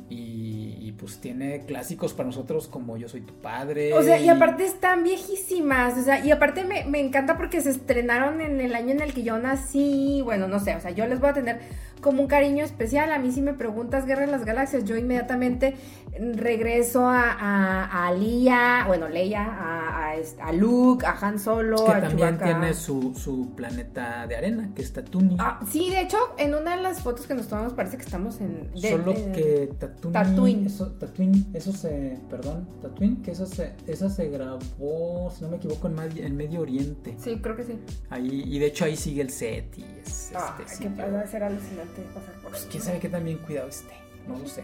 [SPEAKER 3] y, pues tiene clásicos para nosotros como Yo soy tu padre.
[SPEAKER 1] O sea, y, aparte están viejísimas, o sea, y aparte me, me encanta porque se estrenaron en el año en el que yo nací, bueno, no sé, o sea, yo les voy a tener como un cariño especial. A mí si me preguntas Guerra de las Galaxias, yo inmediatamente regreso a, a, a Leia, bueno, Leia, a, a, Luke, a Han Solo,
[SPEAKER 3] que también tiene su, su, planeta de arena, que es Tatooine.
[SPEAKER 1] Ah, sí, de hecho, en una de las fotos que nos tomamos parece que estamos en...
[SPEAKER 3] Solo que Tatooine, Tatooine. Eso, Tatooine, eso se, perdón, Tatooine, que eso se, esa se grabó, si no me equivoco, en, en Medio Oriente.
[SPEAKER 1] Sí, creo que sí.
[SPEAKER 3] Ahí, y de hecho ahí sigue el set y es...
[SPEAKER 1] Ah, este, que puede ser alucinante pasar por
[SPEAKER 3] pues, quién sabe qué tan bien cuidado esté, no lo sé.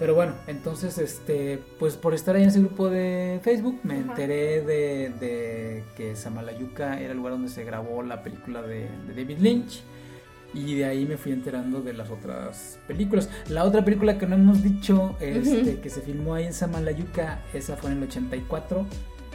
[SPEAKER 3] Pero bueno, entonces, este, pues por estar ahí en ese grupo de Facebook, me enteré de, que Samalayuca era el lugar donde se grabó la película de, David Lynch. Y de ahí me fui enterando de las otras películas. La otra película que no hemos dicho, este, que se filmó ahí en Samalayuca, esa fue en el 84.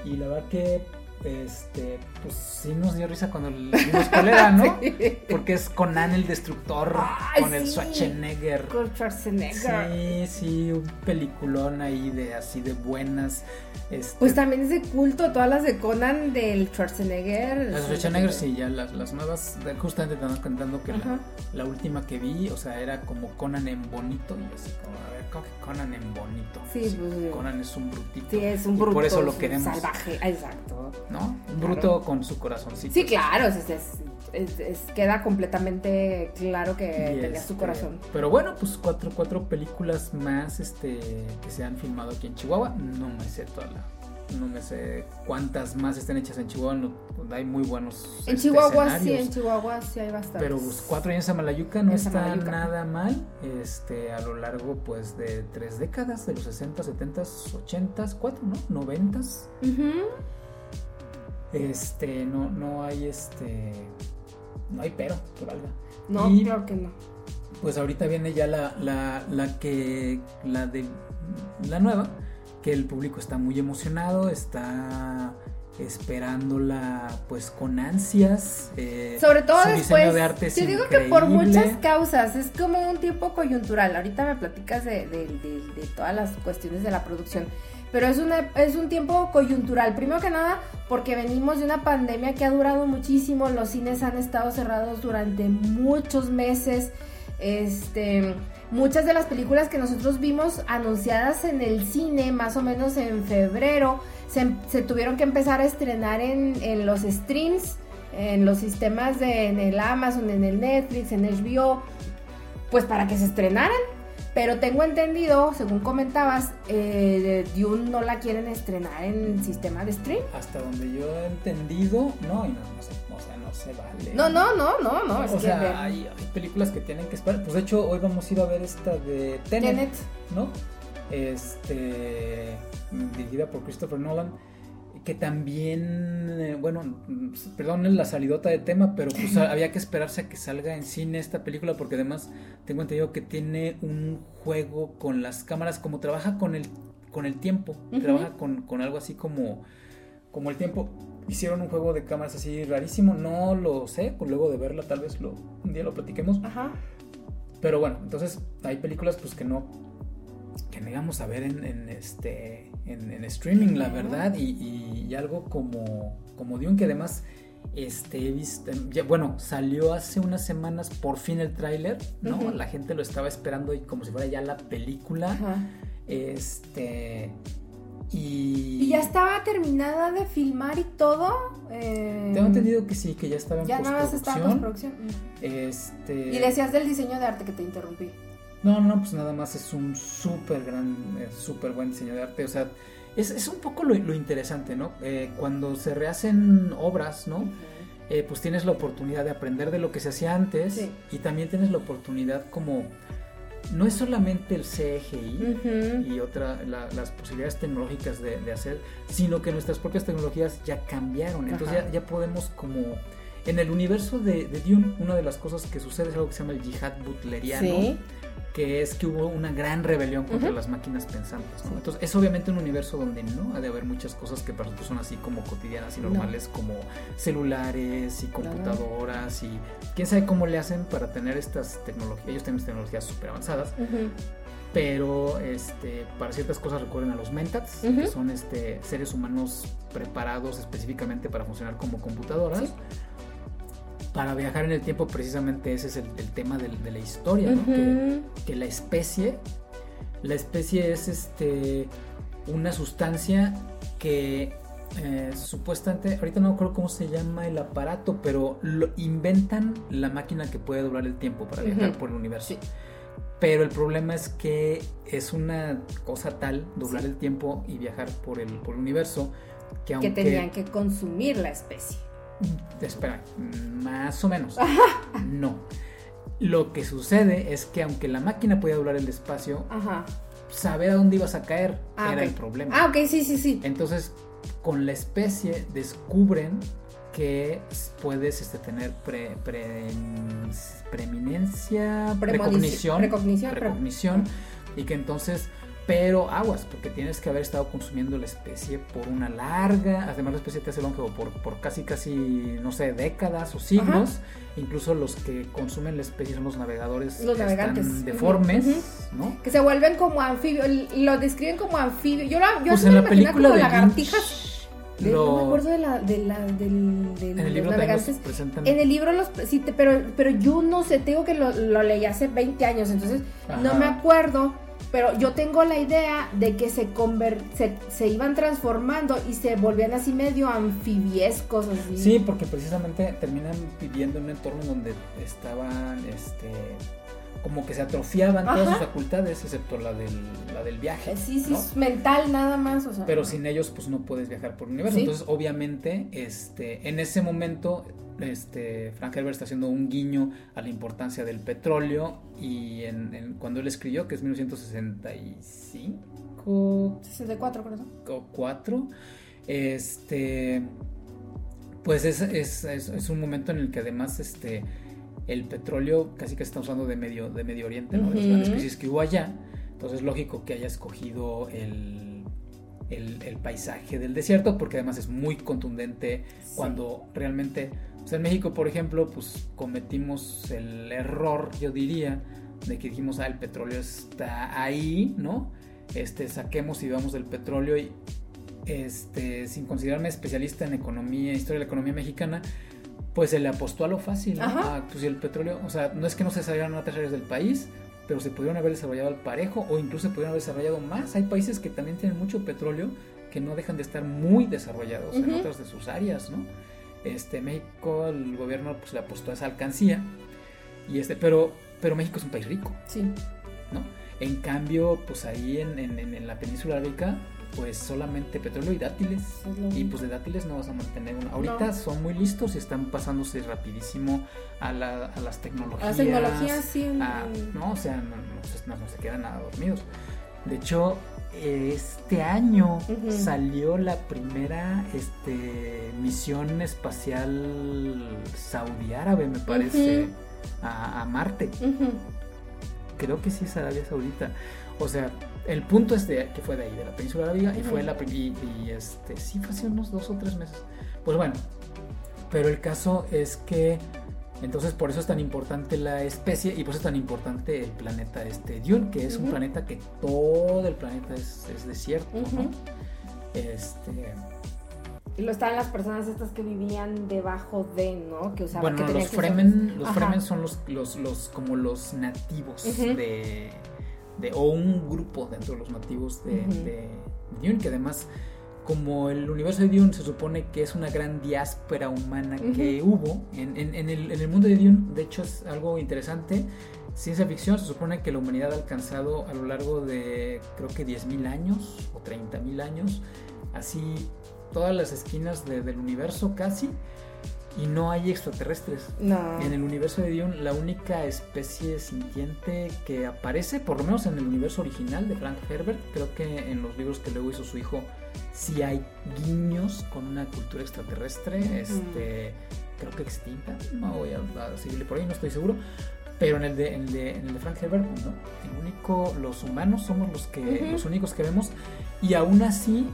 [SPEAKER 3] Y la verdad que este, pues sí nos dio risa cuando vimos cuál era, ¿no? Porque es Conan el Destructor, con el Schwarzenegger.
[SPEAKER 1] Con Schwarzenegger.
[SPEAKER 3] Sí, sí, un peliculón ahí de así de buenas. Este...
[SPEAKER 1] Pues también es de culto, todas las de Conan del Schwarzenegger.
[SPEAKER 3] Las Schwarzenegger, sí, ya las, las nuevas, justamente estaban contando que la, la, última que vi, o sea, era como Conan en bonito, y así como, a ver, ¿cómo que Conan en bonito?
[SPEAKER 1] Sí, pues,
[SPEAKER 3] Conan es un brutito.
[SPEAKER 1] Sí, es un bruto.
[SPEAKER 3] por eso lo queremos.
[SPEAKER 1] Salvaje, exacto.
[SPEAKER 3] ¿no? Un bruto con su corazoncito.
[SPEAKER 1] Sí, claro, es, queda completamente claro que tenía su este, corazón.
[SPEAKER 3] Pero bueno, pues cuatro, cuatro películas más este, que se han filmado aquí en Chihuahua. No me sé toda la no me sé cuántas más están hechas en Chihuahua, hay muy buenos.
[SPEAKER 1] En este, Chihuahua sí, en Chihuahua sí hay bastantes.
[SPEAKER 3] Pero pues, cuatro años en Malayuca no está nada mal, este, a lo largo pues de tres décadas, de los 60, 70, 80, cuatro, ¿no? 90. Este, no, no hay este. No hay pero que valga.
[SPEAKER 1] No, claro que no.
[SPEAKER 3] Pues ahorita viene ya la, la, la que. La de. La nueva. Que el público está muy emocionado. Está esperándola pues con ansias.
[SPEAKER 1] Eh, Sobre todo después. De arte yo digo que por muchas causas, es como un tiempo coyuntural. Ahorita me platicas de, de, de todas las cuestiones de la producción pero es, una, es un tiempo coyuntural. Primero que nada, porque venimos de una pandemia que ha durado muchísimo, los cines han estado cerrados durante muchos meses. Este, muchas de las películas que nosotros vimos anunciadas en el cine, más o menos en febrero, se, tuvieron que empezar a estrenar en, en, los streams, en los sistemas de en el Amazon, en el Netflix, en HBO, pues para que se estrenaran. Pero tengo entendido, según comentabas, eh, Dune no la quieren estrenar en sistema de stream.
[SPEAKER 3] Hasta donde yo he entendido, no, y no, no, se, no.
[SPEAKER 1] No, no, no, no, no.
[SPEAKER 3] o sea, hay, películas que tienen que esperar. Pues de hecho, hoy vamos a ir a ver esta de Tenet, ¿no? Este, dirigida por Christopher Nolan que también, eh, bueno, perdón la salidota de tema, pero pues había que esperarse a que salga en cine esta película porque además tengo entendido que tiene un juego con las cámaras, como trabaja con el, con el tiempo, trabaja con, con, algo así como, como el tiempo. Hicieron un juego de cámaras así rarísimo, no lo sé, pues luego de verla tal vez lo, un día lo platiquemos. Ajá. Pero bueno, entonces hay películas pues que no que no íbamos a ver en, este en, streaming, la verdad, y, algo como, como Dune, que además este, visto, bueno, salió hace unas semanas por fin el tráiler, ¿no? La gente lo estaba esperando y como si fuera ya la película. Este. Y...
[SPEAKER 1] y... ya estaba terminada de filmar y todo. Eh...
[SPEAKER 3] Tengo entendido que sí, que ya estaba en
[SPEAKER 1] ya postproducción. Ya nada más estaba en postproducción.
[SPEAKER 3] Este...
[SPEAKER 1] Y decías del diseño de arte que te interrumpí.
[SPEAKER 3] No, no, pues nada más es un súper gran, eh, súper buen diseño de arte. O sea, es, un poco lo, interesante, ¿no? Eh, cuando se rehacen obras, ¿no? Eh, pues tienes la oportunidad de aprender de lo que se hacía antes y también tienes la oportunidad como no es solamente el CGI y otra las posibilidades tecnológicas de, hacer, sino que nuestras propias tecnologías ya cambiaron. Entonces ya, ya, podemos como en el universo de, de, Dune, una de las cosas que sucede es algo que se llama el yihad butleriano. Que es que hubo una gran rebelión contra las máquinas pensantes. Entonces, es obviamente un universo donde no ha de haber muchas cosas que para nosotros son así como cotidianas y normales, como celulares y computadoras y quién sabe cómo le hacen para tener estas tecnologías. Ellos tienen tecnologías súper avanzadas. Pero este, para ciertas cosas recurren a los mentats, que son este, seres humanos preparados específicamente para funcionar como computadoras para viajar en el tiempo precisamente ese es el, tema de, la historia, ¿no? que, la especie, la especie es este una sustancia que eh, supuestamente, ahorita no creo cómo se llama el aparato, pero lo, inventan la máquina que puede doblar el tiempo para viajar por el universo. Pero el problema es que es una cosa tal, doblar el tiempo y viajar por el, por el universo,
[SPEAKER 1] que aunque... Que tenían que consumir la especie.
[SPEAKER 3] Espera, más o menos. No. Lo que sucede es que aunque la máquina podía doblar el espacio, saber a dónde ibas a caer ah, era el problema.
[SPEAKER 1] Ah, ok, sí, sí, sí.
[SPEAKER 3] Entonces, con la especie descubren que puedes este, tener pre, preeminencia, precognición, precognición, precognición y que entonces pero aguas, porque tienes que haber estado consumiendo la especie por una larga, además la especie te hace longevo por, por casi, casi, no sé, décadas o siglos. Incluso los que consumen la especie son los navegadores
[SPEAKER 1] los navegantes.
[SPEAKER 3] deformes, ¿no?
[SPEAKER 1] Que se vuelven como anfibios, lo describen como anfibios. Yo, yo pues en la película como de lagartijas. no me acuerdo de la, de la del, en el libro navegantes. En el libro los sí, pero, pero yo no sé, tengo que lo, lo leí hace 20 años, entonces no me acuerdo pero yo tengo la idea de que se, se, iban transformando y se volvían así medio anfibiescos. Así.
[SPEAKER 3] Sí, porque precisamente terminan viviendo en un entorno donde estaban, este, como que se atrofiaban todas sus facultades, excepto la del, la del viaje.
[SPEAKER 1] Sí, sí, es mental nada más.
[SPEAKER 3] Pero sin ellos, pues no puedes viajar por el universo. Entonces, obviamente, este, en ese momento este, Frank Herbert está haciendo un guiño a la importancia del petróleo y en, cuando él escribió, que es 1965...
[SPEAKER 1] 64, creo.
[SPEAKER 3] O 4, este, pues es, es, es, un momento en el que además este, el petróleo casi que está usando de Medio, de medio Oriente, ¿no? de las grandes crisis que hubo allá. Entonces es lógico que haya escogido el, el, paisaje del desierto, porque además es muy contundente cuando realmente pues en México, por ejemplo, pues cometimos el error, yo diría, de que dijimos, ah, el petróleo está ahí, ¿no? Este, saquemos y vamos del petróleo y, este, sin considerarme especialista en economía, historia de la economía mexicana, pues se le apostó a lo fácil, ¿no? Ah, pues el petróleo, o sea, no es que no se desarrollaron otras áreas del país, pero se pudieron haber desarrollado al parejo o incluso se pudieron haber desarrollado más. Hay países que también tienen mucho petróleo que no dejan de estar muy desarrollados en otras de sus áreas, ¿no? Este, México, el gobierno pues, le apostó a esa alcancía. Y este, pero, pero México es un país rico.
[SPEAKER 1] Sí.
[SPEAKER 3] ¿no? En cambio, pues ahí en, en, la península arábica, pues solamente petróleo y dátiles. y pues de dátiles no vas a mantener una. Ahorita son muy listos y están pasándose rapidísimo a, la, a las tecnologías. A las
[SPEAKER 1] tecnologías, sí.
[SPEAKER 3] no, o sea, no, no, se quedan nada dormidos. De hecho, este año salió la primera este, misión espacial saudí árabe, me parece, a, Marte. Creo que sí es Arabia Saudita. O sea, el punto es de, que fue de ahí, de la península arábiga, y fue la y, y este, sí fue hace unos dos o tres meses. Pues bueno, pero el caso es que entonces por eso es tan importante la especie y por eso es tan importante el planeta este Dune, que es un planeta que todo el planeta es, desierto, ¿no? Este...
[SPEAKER 1] Y lo estaban las personas estas que vivían debajo de, ¿no? Que
[SPEAKER 3] usaban bueno, los Fremen, los Fremen son los, los, los, como los nativos de, de, o un grupo dentro de los nativos de, de Dune, que además como el universo de Dune se supone que es una gran diáspora humana que hubo en, el, mundo de Dune, de hecho es algo interesante. Ciencia ficción se supone que la humanidad ha alcanzado a lo largo de creo que 10.000 años o 30.000 años, así todas las esquinas del universo casi, y no hay extraterrestres. En el universo de Dune, la única especie sintiente que aparece, por lo menos en el universo original de Frank Herbert, creo que en los libros que luego hizo su hijo, sí hay guiños con una cultura extraterrestre, este, creo que extinta, no voy a, seguirle por ahí, no estoy seguro. Pero en el de, en el de, en el de Frank Herbert, no. El único, los humanos somos los que,
[SPEAKER 1] Ujú.
[SPEAKER 3] los únicos que vemos. Y aún así,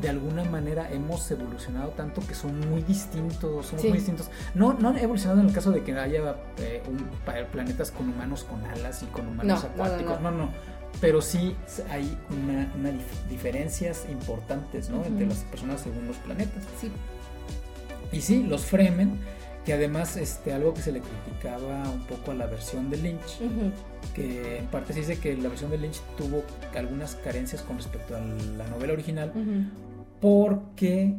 [SPEAKER 3] de alguna manera hemos evolucionado tanto que son muy distintos, somos
[SPEAKER 1] Sí.
[SPEAKER 3] muy distintos. No, no han evolucionado en el caso de que haya eh, un- planetas con humanos con alas y con humanos
[SPEAKER 1] No, no, no,
[SPEAKER 3] acuáticos. No, no. Pero sí hay una, una dif- diferencias importantes, ¿no? Entre las personas según los planetas.
[SPEAKER 1] Sí.
[SPEAKER 3] Y sí, los Fremen, que además este, algo que se le criticaba un poco a la versión de Lynch, que en parte se dice que la versión de Lynch tuvo algunas carencias con respecto a la novela original. Porque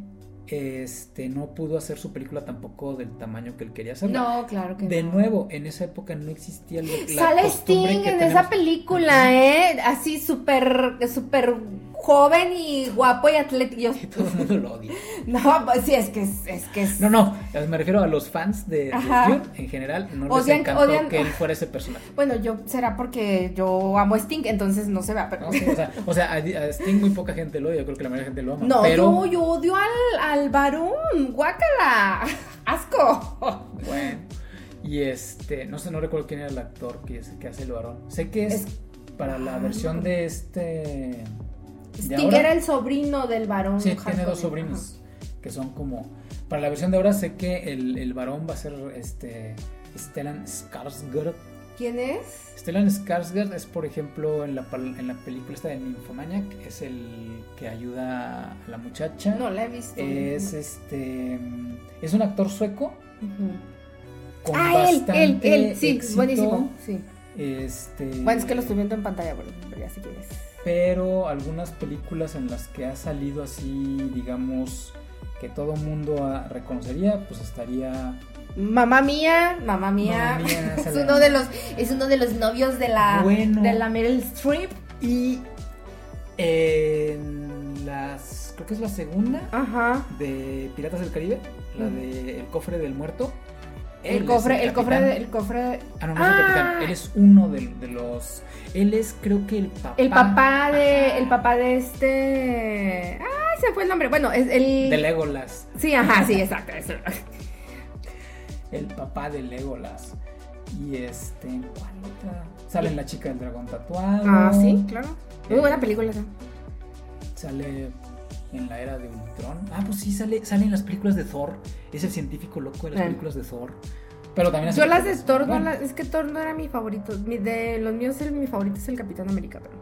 [SPEAKER 3] este, no pudo hacer su película tampoco del tamaño que él quería hacerla.
[SPEAKER 1] No, claro que
[SPEAKER 3] De
[SPEAKER 1] no.
[SPEAKER 3] nuevo, en esa época no existía la
[SPEAKER 1] Sale Sting en
[SPEAKER 3] tenemos.
[SPEAKER 1] esa película, ¿eh? Así súper, súper joven y guapo y atlético. Yo-
[SPEAKER 3] Y todo el mundo lo odia.
[SPEAKER 1] No, pues sí, es que es, es que es.
[SPEAKER 3] No, no, me refiero a los fans de, de. Dune en general, no les encantó
[SPEAKER 1] odian-
[SPEAKER 3] que él fuera ese personaje.
[SPEAKER 1] Bueno, yo será porque yo amo a Sting, entonces no se va, pero.
[SPEAKER 3] No, sí, o sea, o sea, a, a Sting muy poca gente lo odia, yo creo que la mayoría de gente lo ama.
[SPEAKER 1] No,
[SPEAKER 3] pero,
[SPEAKER 1] yo, yo odio al, al varón, guácala, asco.
[SPEAKER 3] Bueno, y este, no sé, no recuerdo quién era el actor que, es- que hace el varón. Sé que es,
[SPEAKER 1] Es-
[SPEAKER 3] para la
[SPEAKER 1] Ah,
[SPEAKER 3] versión de este. Ahora.
[SPEAKER 1] era el sobrino del varón.
[SPEAKER 3] Sí, tiene dos sobrinos que son como. Para la versión de ahora sé que el, el varón va a ser este. Stellan Skarsgård.
[SPEAKER 1] ¿Quién es?
[SPEAKER 3] Stellan Skarsgård es, por ejemplo, en la, en la película esta de Nymphomaniac, es el que ayuda a la muchacha.
[SPEAKER 1] No la he visto.
[SPEAKER 3] Es este. Es un actor sueco con
[SPEAKER 1] Ah, él,
[SPEAKER 3] bastante
[SPEAKER 1] él, él, sí,
[SPEAKER 3] éxito,
[SPEAKER 1] buenísimo. Sí.
[SPEAKER 3] Este,
[SPEAKER 1] Bueno, es que lo estoy viendo en pantalla, pero ya sé quién es.
[SPEAKER 3] Pero algunas películas en las que ha salido así, digamos, que todo mundo ah, reconocería, pues estaría.
[SPEAKER 1] Mamá mía, mamá mía.
[SPEAKER 3] Mamma Mía,
[SPEAKER 1] es uno de los es uno de los novios de la
[SPEAKER 3] Bueno.
[SPEAKER 1] de la Meryl Streep.
[SPEAKER 3] Y en las. Creo que es la segunda
[SPEAKER 1] Ajá.
[SPEAKER 3] de Piratas del Caribe, la
[SPEAKER 1] Mm.
[SPEAKER 3] de El cofre del muerto.
[SPEAKER 1] El cofre, el cofre, el cofre.
[SPEAKER 3] Ah, no, no es el
[SPEAKER 1] Ah.
[SPEAKER 3] capitán. Él es uno de, de los. Él es, creo que el papá.
[SPEAKER 1] El papá de,
[SPEAKER 3] Ajá.
[SPEAKER 1] el papá de este. Ay, se fue el nombre. Bueno, es el.
[SPEAKER 3] De Legolas.
[SPEAKER 1] Sí, ajá, sí, exacto. eso.
[SPEAKER 3] El papá de Legolas. Y este. ¿Cuál otra? Sale La chica del dragón tatuado.
[SPEAKER 1] Ah, sí, claro. Muy
[SPEAKER 3] Eh,
[SPEAKER 1] buena película esa.
[SPEAKER 3] Sale en la era de Ultron. Ah, pues sí, sale, sale en las películas de Thor. Es el científico loco de las películas de Thor. Pero también
[SPEAKER 1] Yo las de Thor, no las- es que Thor no era mi favorito. Mi- de los míos, el, mi favorito es el Capitán América. Pero...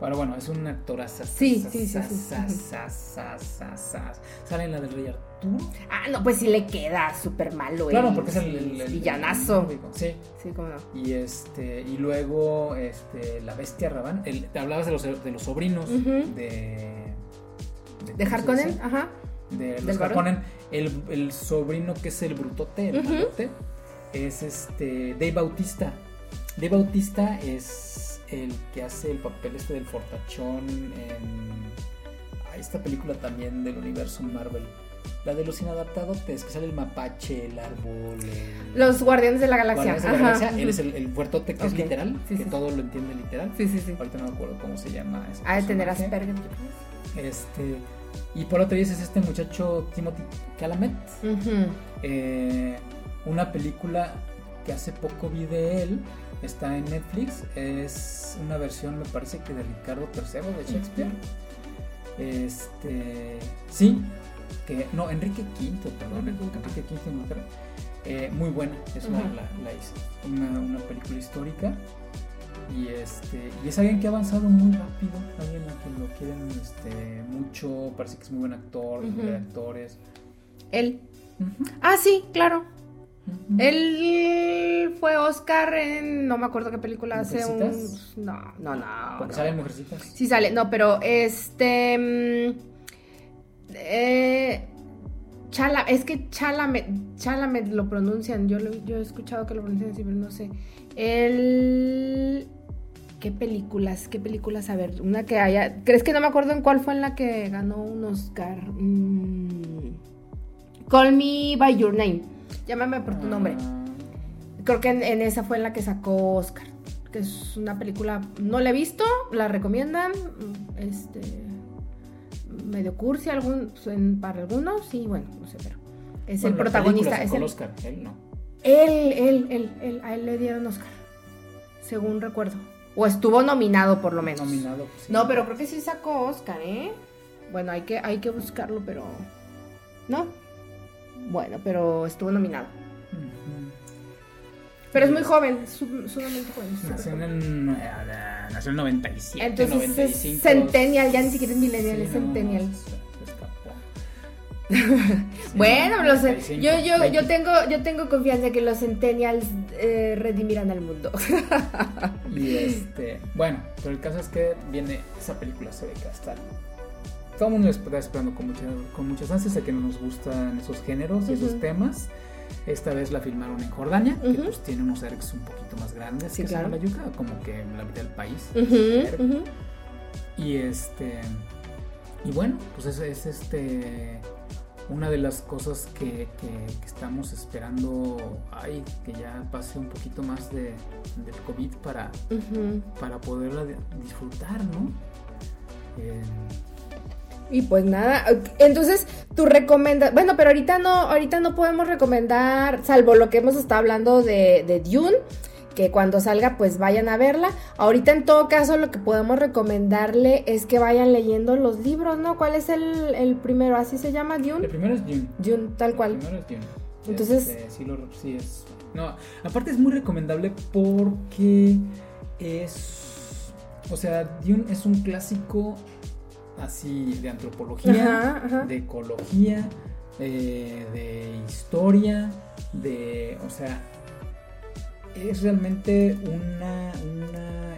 [SPEAKER 3] Pero bueno, es un actor
[SPEAKER 1] Sí, sí, sí, sí.
[SPEAKER 3] Sale en la del Rey Arturo.
[SPEAKER 1] Ah, no, pues sí le queda súper malo.
[SPEAKER 3] Claro, porque es el,
[SPEAKER 1] villanazo.
[SPEAKER 3] Sí.
[SPEAKER 1] Sí, cómo no.
[SPEAKER 3] Y este. Y luego, este. La bestia Rabán. El, te hablabas de los, de los sobrinos de.
[SPEAKER 1] De
[SPEAKER 3] ¿cómo se
[SPEAKER 1] Harkonnen, ajá.
[SPEAKER 3] de
[SPEAKER 1] ¿Del
[SPEAKER 3] los? Harkonnen, el, el sobrino que es el brutote, el malote, es este Dave Bautista. Dave Bautista es el que hace el papel este del fortachón en ah, esta película también del universo Marvel. La de los inadaptadotes, que sale el mapache, el árbol, el...
[SPEAKER 1] Los Guardianes de la Galaxia.
[SPEAKER 3] Guardianes de la. Galaxia. Él es el, el fuertote que es literal,
[SPEAKER 1] Sí,
[SPEAKER 3] que
[SPEAKER 1] sí.
[SPEAKER 3] todo lo entiende literal.
[SPEAKER 1] Sí, sí, sí.
[SPEAKER 3] Ahorita no me acuerdo cómo se llama ese
[SPEAKER 1] Ha de tener
[SPEAKER 3] personaje.
[SPEAKER 1] Asperger.
[SPEAKER 3] Este, y por otro dices este muchacho Timothy.
[SPEAKER 1] Ujú.
[SPEAKER 3] eh, una película que hace poco vi de él, está en Netflix, es una versión me parece que de Ricardo III de Shakespeare. Este, sí, que no, Enrique V, perdón,
[SPEAKER 1] Enrique V.
[SPEAKER 3] Inglaterra. Eh, muy buena, es una,
[SPEAKER 1] Ujú.
[SPEAKER 3] la, la una, una película histórica. Y este y es alguien que ha avanzado muy rápido, alguien a quien lo quieren este, mucho, parece que es muy buen actor,
[SPEAKER 1] Ujú.
[SPEAKER 3] de actores.
[SPEAKER 1] Él. Ah, sí, claro. Él fue Oscar en. No me acuerdo qué película hace. No, no, no. No.
[SPEAKER 3] salen mujercitas.
[SPEAKER 1] Sí sale, no, pero este. mm, eh, Chala, es que Chalamet, Chalamet lo pronuncian. Yo, lo- yo he escuchado que lo pronuncian así, pero no sé. El. ¿Qué películas? ¿Qué películas? A ver, una que haya. ¿Crees que no me acuerdo en cuál fue en la que ganó un Oscar? Mm, Call Me By Your Name. Llámame por tu nombre. Creo que en, en esa fue en la que sacó Oscar. Que es una película. No la he visto, la recomiendan. Este. Medio cursi algún, pues, en- para algunos, sí, bueno, no sé, pero. Es
[SPEAKER 3] bueno,
[SPEAKER 1] el protagonista. Es
[SPEAKER 3] el
[SPEAKER 1] el,
[SPEAKER 3] Oscar, él no.
[SPEAKER 1] él, él, él, él, a él le dieron Oscar. según recuerdo. O estuvo nominado por lo menos.
[SPEAKER 3] Nominado, pues, sí.
[SPEAKER 1] No, pero creo que sí sacó Oscar, ¿eh? Bueno, hay que, hay que buscarlo, pero... ¿No? Bueno, pero estuvo nominado. Pero es muy joven, sumamente joven. súper
[SPEAKER 3] Nació en, el, eh, nació en el 97,
[SPEAKER 1] Entonces
[SPEAKER 3] 95.
[SPEAKER 1] es centennial, ya ni siquiera es millennial,
[SPEAKER 3] Sí,
[SPEAKER 1] es
[SPEAKER 3] no,
[SPEAKER 1] centennial. Bueno, los,
[SPEAKER 3] 95,
[SPEAKER 1] yo, yo,
[SPEAKER 3] 20.
[SPEAKER 1] yo, tengo, yo tengo confianza que los centennials eh, redimirán al mundo.
[SPEAKER 3] Y este, bueno, pero el caso es que viene esa película, se ve que va a estar. Todo el mundo está esperando con, mucha, con muchas ansias de que nos gustan esos géneros y esos temas. Esta vez la filmaron en Jordania, que pues tiene unos ergs un poquito más grandes
[SPEAKER 1] Sí,
[SPEAKER 3] que
[SPEAKER 1] claro.
[SPEAKER 3] la yuca, como que en la mitad del país. Y este. Y bueno, pues es, es este. Una de las cosas que, que- que estamos esperando. Ay, que ya pase un poquito más de, del COVID para, para poderla de- disfrutar, ¿no? Eh,
[SPEAKER 1] Y pues nada, entonces tú recomiendas, bueno, pero ahorita no, ahorita no podemos recomendar, salvo lo que hemos estado hablando de, de Dune, que cuando salga pues vayan a verla. Ahorita en todo caso lo que podemos recomendarle es que vayan leyendo los libros, ¿no? ¿Cuál es el, el primero? ¿Así se llama
[SPEAKER 3] el
[SPEAKER 1] Dune?
[SPEAKER 3] primero es Dune.
[SPEAKER 1] Dune, tal
[SPEAKER 3] El
[SPEAKER 1] cual.
[SPEAKER 3] primero es Dune.
[SPEAKER 1] Entonces-
[SPEAKER 3] Este, sí, lo- sí es. No, aparte es muy recomendable porque es. O sea, Dune es un clásico así de antropología,
[SPEAKER 1] Ajá, ajá.
[SPEAKER 3] de ecología, eh, de historia, de. O sea, es realmente una. una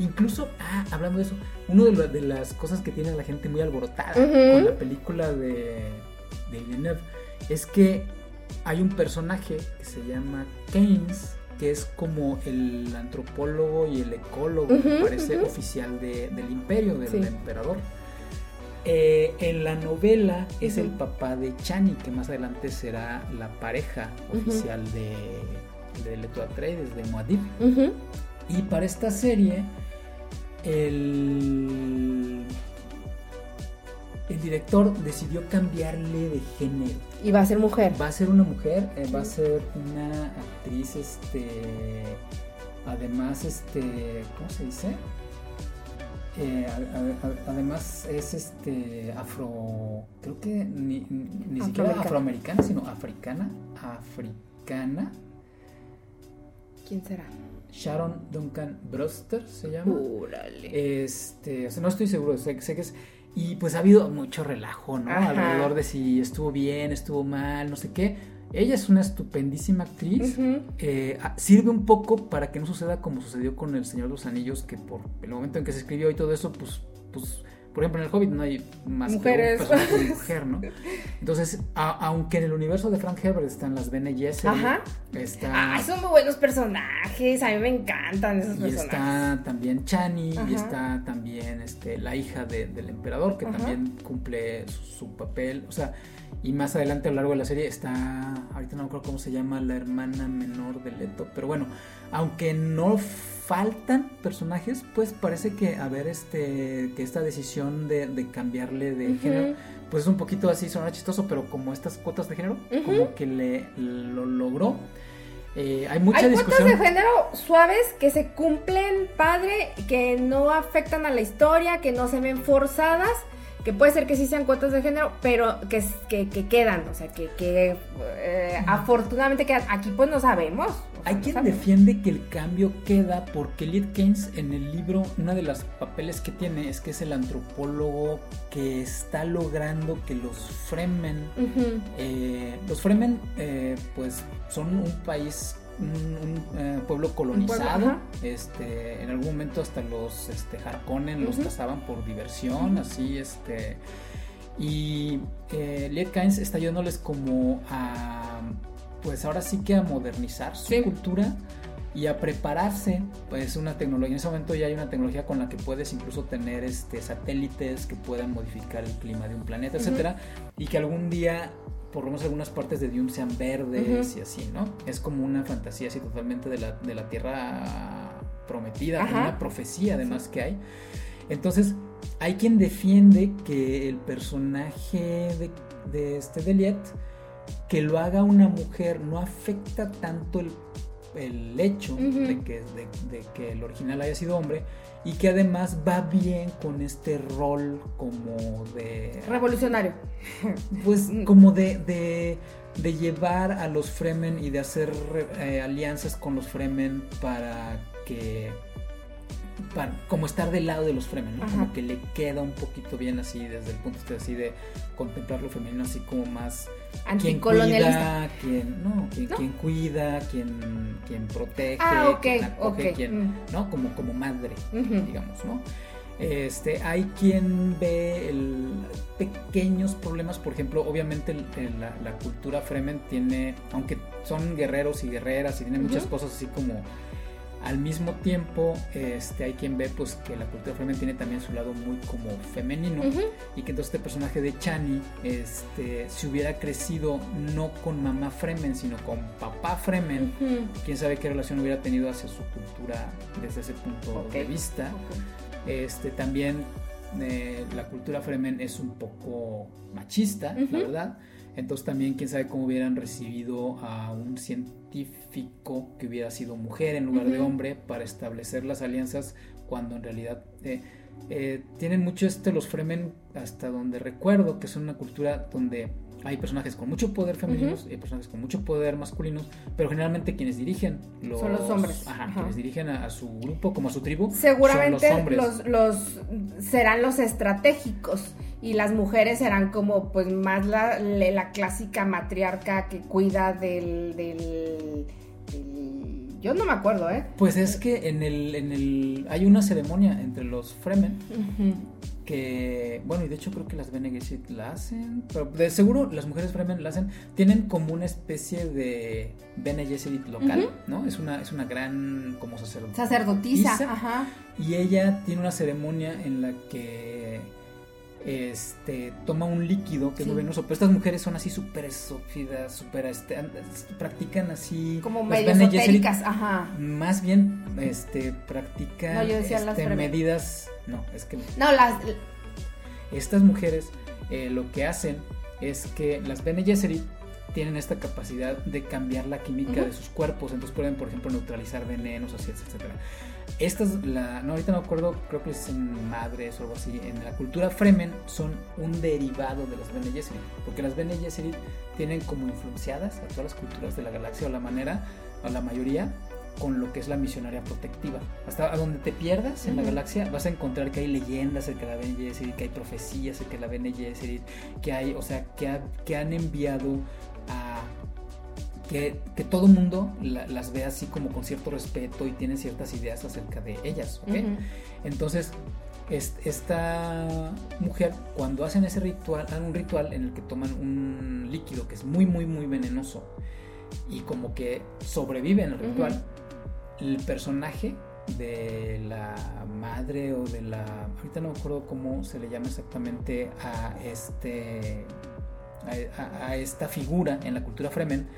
[SPEAKER 3] incluso, ah, hablando de eso, una de, la- de las cosas que tiene a la gente muy alborotada con la película de, de Villeneuve es que hay un personaje que se llama Keynes, que es como el antropólogo y el ecólogo, me
[SPEAKER 1] Ujú,
[SPEAKER 3] parece, oficial de- del imperio, del
[SPEAKER 1] Sí.
[SPEAKER 3] emperador. Eh, en la novela es el papá de Chani, que más adelante será la pareja oficial de, de Leto Atreides, de Muad'Dib. Y para esta serie, el, el director decidió cambiarle de género.
[SPEAKER 1] Y va a ser mujer.
[SPEAKER 3] Va a ser una mujer, eh, va a ser una actriz, este, además, este, ¿cómo se dice? Eh, a- a- a- además es este afro, creo que ni, ni siquiera
[SPEAKER 1] Afroamericana.
[SPEAKER 3] sino africana, africana.
[SPEAKER 1] ¿Quién será?
[SPEAKER 3] Sharon Duncan Brewster se llama.
[SPEAKER 1] Órale.
[SPEAKER 3] Este, o sea, no estoy seguro, sé, sé que es. Y pues ha habido mucho relajo, ¿no?
[SPEAKER 1] Ajá.
[SPEAKER 3] Alrededor de si estuvo bien, estuvo mal, no sé qué. Ella es una estupendísima actriz. Eh, sirve un poco para que no suceda como sucedió con El Señor de los Anillos, que por el momento en que se escribió y todo eso, pues, pues por ejemplo, en El Hobbit no hay más
[SPEAKER 1] Mujeres.
[SPEAKER 3] que un personaje de mujer, ¿no? Entonces, a- aunque en el universo de Frank Herbert están las Bene Gesserit,
[SPEAKER 1] Ajá.
[SPEAKER 3] está...
[SPEAKER 1] Ah, son muy buenos personajes. A mí me encantan esos
[SPEAKER 3] Y
[SPEAKER 1] personajes.
[SPEAKER 3] está también Chani,
[SPEAKER 1] Ajá.
[SPEAKER 3] y está también este, la hija de- del emperador, que
[SPEAKER 1] Ajá.
[SPEAKER 3] también cumple su, su papel. O sea, y más adelante a lo largo de la serie está, ahorita no me acuerdo cómo se llama, la hermana menor de Leto. Pero bueno, aunque no faltan personajes, pues parece que, a ver, este, que esta decisión de, de cambiarle de género, pues es un poquito así, suena chistoso, pero como estas cuotas de género, como que le lo logró. Eh, hay mucha
[SPEAKER 1] Hay cuotas de género suaves que se cumplen padre, que no afectan a la historia, que no se ven forzadas, que puede ser que sí sean cuotas de género, pero que, que, que quedan, o sea, que, que eh, afortunadamente quedan. Aquí pues no sabemos. o sea,
[SPEAKER 3] Hay
[SPEAKER 1] no
[SPEAKER 3] quien
[SPEAKER 1] sabemos.
[SPEAKER 3] defiende que el cambio queda porque Elliot Keynes en el libro, una de las papeles que tiene es que es el antropólogo que está logrando que los Fremen, eh, los Fremen eh, pues son un país, un, un, eh, pueblo colonizado,
[SPEAKER 1] ajá.
[SPEAKER 3] este, en algún momento hasta los este, Harkonnen los cazaban por diversión, así este... Y eh, Elliot Keynes está ayudándoles como a, pues ahora sí que a modernizar su
[SPEAKER 1] Sí.
[SPEAKER 3] cultura y a prepararse, pues una tecnología, en ese momento ya hay una tecnología con la que puedes incluso tener este, satélites que puedan modificar el clima de un planeta,
[SPEAKER 1] Ujú.
[SPEAKER 3] etcétera, y que algún día, por lo menos algunas partes de Dune sean verdes y así, ¿no? Es como una fantasía así totalmente de la, de la Tierra prometida, una profecía además que hay. Entonces, hay quien defiende que el personaje de, de este Deliet, que lo haga una mujer, no afecta tanto el, el hecho de, que, de, que el original haya sido hombre y que además va bien con este rol como de...
[SPEAKER 1] Revolucionario.
[SPEAKER 3] Pues como de, de, llevar a los Fremen y de hacer eh, alianzas con los Fremen para que como estar del lado de los Fremen, ¿no? Como que le queda un poquito bien así desde el punto de así de contemplar lo femenino así como más
[SPEAKER 1] anticolonialista.
[SPEAKER 3] Quien, no, quien, quien cuida, quien, quien protege,
[SPEAKER 1] ah,
[SPEAKER 3] quien mm. ¿no? Como, como madre, digamos, ¿no? Este, hay quien ve el, pequeños problemas, por ejemplo, obviamente la, la, cultura Fremen tiene, aunque son guerreros y guerreras y tienen muchas cosas así como al mismo tiempo, este, hay quien ve pues que la cultura Fremen tiene también su lado muy como femenino y que entonces este personaje de Chani, este, si hubiera crecido no con mamá Fremen, sino con papá Fremen, quién sabe qué relación hubiera tenido hacia su cultura desde ese punto de vista. Este, también eh, la cultura Fremen es un poco machista, la verdad. Entonces también quién sabe cómo hubieran recibido a un científico que hubiera sido mujer en lugar de hombre para establecer las alianzas cuando en realidad eh, eh, tienen mucho este los Fremen hasta donde recuerdo que son una cultura donde hay personajes con mucho poder femeninos y personajes con mucho poder masculinos, pero generalmente quienes dirigen
[SPEAKER 1] los, son los hombres.
[SPEAKER 3] Ajá, quienes dirigen a, su grupo como a su tribu.
[SPEAKER 1] Seguramente los, los, serán los estratégicos y las mujeres serán como pues más la, la clásica matriarca que cuida del, del, yo no me acuerdo, ¿eh?
[SPEAKER 3] Pues es que en el, en el hay una ceremonia entre los Fremen que, bueno, y de hecho creo que las Bene Gesserit la hacen, pero de seguro las mujeres Fremen la hacen, tienen como una especie de Bene Gesserit local, ¿no? Es una, es una gran como sacerdotisa.
[SPEAKER 1] Sacerdotisa, ajá.
[SPEAKER 3] Y ella tiene una ceremonia en la que este toma un líquido que es muy venoso, pero estas mujeres son así súper sófidas, súper este, practican así
[SPEAKER 1] como medio esotéricas, ajá.
[SPEAKER 3] Más bien este practican este, medidas, no, es que
[SPEAKER 1] No, las
[SPEAKER 3] estas mujeres eh, lo que hacen es que las Bene Gesserit tienen esta capacidad de cambiar la química de sus cuerpos, entonces pueden, por ejemplo, neutralizar venenos, así, etcétera. Estas, la, no, ahorita no me acuerdo, creo que es en Madres o algo así. En la cultura Fremen son un derivado de las Bene Gesserit, porque las Bene Gesserit tienen como influenciadas a todas las culturas de la galaxia o la manera, a la mayoría, con lo que es la misionaria protectiva. Hasta a donde te pierdas en la galaxia vas a encontrar que hay leyendas acerca de la Bene Gesserit, que hay profecías acerca de la Bene Gesserit, que hay, o sea, que, que han enviado que, que todo el mundo las ve así como con cierto respeto y tiene ciertas ideas acerca de ellas, ¿ok? Entonces, esta mujer, cuando hacen ese ritual, hacen un ritual en el que toman un líquido que es muy, muy, muy venenoso y como que sobrevive en el ritual, el personaje de la madre o de la ahorita no me acuerdo cómo se le llama exactamente a este a, esta figura en la cultura fremen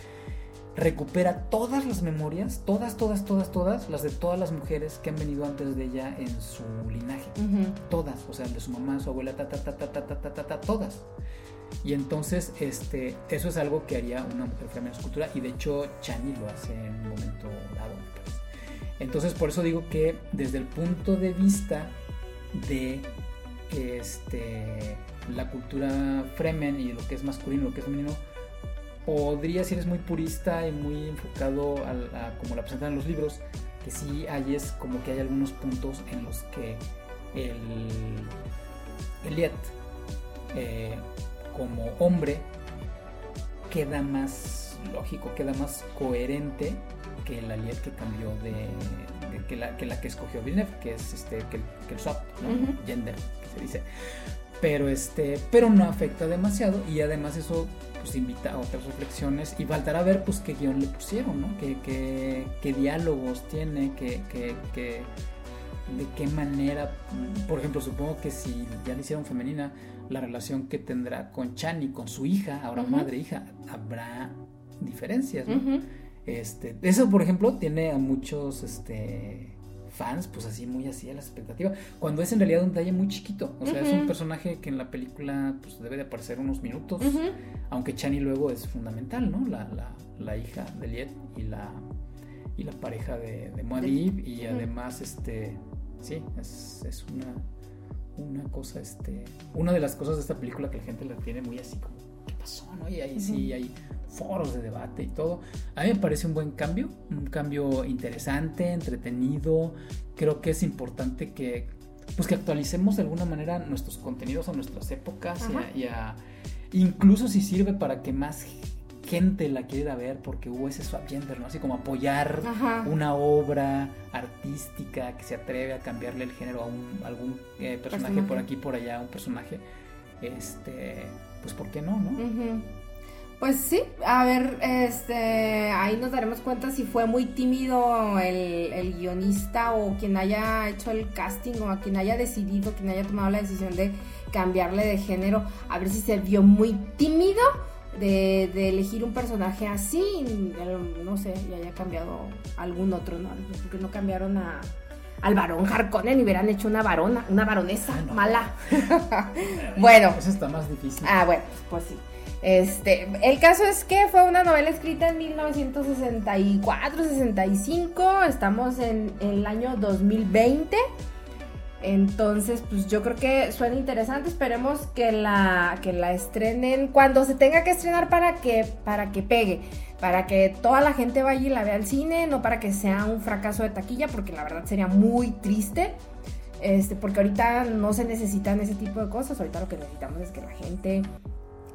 [SPEAKER 3] recupera todas las memorias, todas, todas, todas, todas, las de todas las mujeres que han venido antes de ella en su linaje. Todas, o sea, de su mamá, su abuela, ta, ta, ta, ta, ta, ta, ta, ta, todas. Y entonces, este, eso es algo que haría una mujer femenina en su cultura, y de hecho Chani lo hace en un momento dado, Entonces, por eso digo que desde el punto de vista de este, la cultura Fremen y lo que es masculino, lo que es femenino, podría, si eres muy purista y muy enfocado a, como la presentan en los libros, que sí hay es como que hay algunos puntos en los que el Eliot eh, como hombre queda más lógico, queda más coherente que el Eliot que cambió de, que, la, que, la, que escogió Villeneuve, que es este que, el swap, gender, que se dice. Pero este, pero no afecta demasiado y además eso pues invita a otras reflexiones y faltará ver pues qué guion le pusieron, ¿no? Qué, qué, diálogos tiene, qué, qué, de qué manera, por ejemplo, supongo que si ya le hicieron femenina, la relación que tendrá con Chani, con su hija, ahora madre hija, habrá diferencias, ¿no? Este, eso, por ejemplo, tiene a muchos, este, fans, pues así, muy así a la expectativa. Cuando es en realidad un detalle muy chiquito. O sea, es un personaje que en la película pues debe de aparecer unos minutos. Aunque Chani luego es fundamental, ¿no? La, la, la hija de Liet y la, y la pareja de, de y además este sí es, es una una cosa este una de las cosas de esta película que la gente la tiene muy así como pasó no y ahí sí hay foros de debate y todo. A mí me parece un buen cambio un cambio interesante entretenido. Creo que es importante que pues que actualicemos de alguna manera nuestros contenidos a nuestras épocas y a, incluso si sirve para que más gente la quiera ver porque hubo ese swap gender, ¿no? Así como apoyar una obra artística que se atreve a cambiarle el género a un, algún eh, personaje, por aquí, por allá, un personaje, este, pues ¿por qué no, no?
[SPEAKER 1] Pues sí, a ver, este, ahí nos daremos cuenta si fue muy tímido el, el, guionista o quien haya hecho el casting o a quien haya decidido, quien haya tomado la decisión de cambiarle de género, a ver si se vio muy tímido de, elegir un personaje así, no sé, y haya cambiado algún otro, ¿no? Porque no cambiaron a, al varón Harkonnen y hubieran hecho una varona, una varonesa mala. bueno.
[SPEAKER 3] Eso está más difícil.
[SPEAKER 1] Ah, bueno, pues sí. Este, el caso es que fue una novela escrita en 1964-65, estamos en, en el año 2020. Entonces, pues yo creo que suena interesante. Esperemos que la, que la estrenen cuando se tenga que estrenar para que, para que pegue. Para que toda la gente vaya y la vea al cine, no para que sea un fracaso de taquilla, porque la verdad sería muy triste. Este, porque ahorita no se necesitan ese tipo de cosas. Ahorita lo que necesitamos es que la gente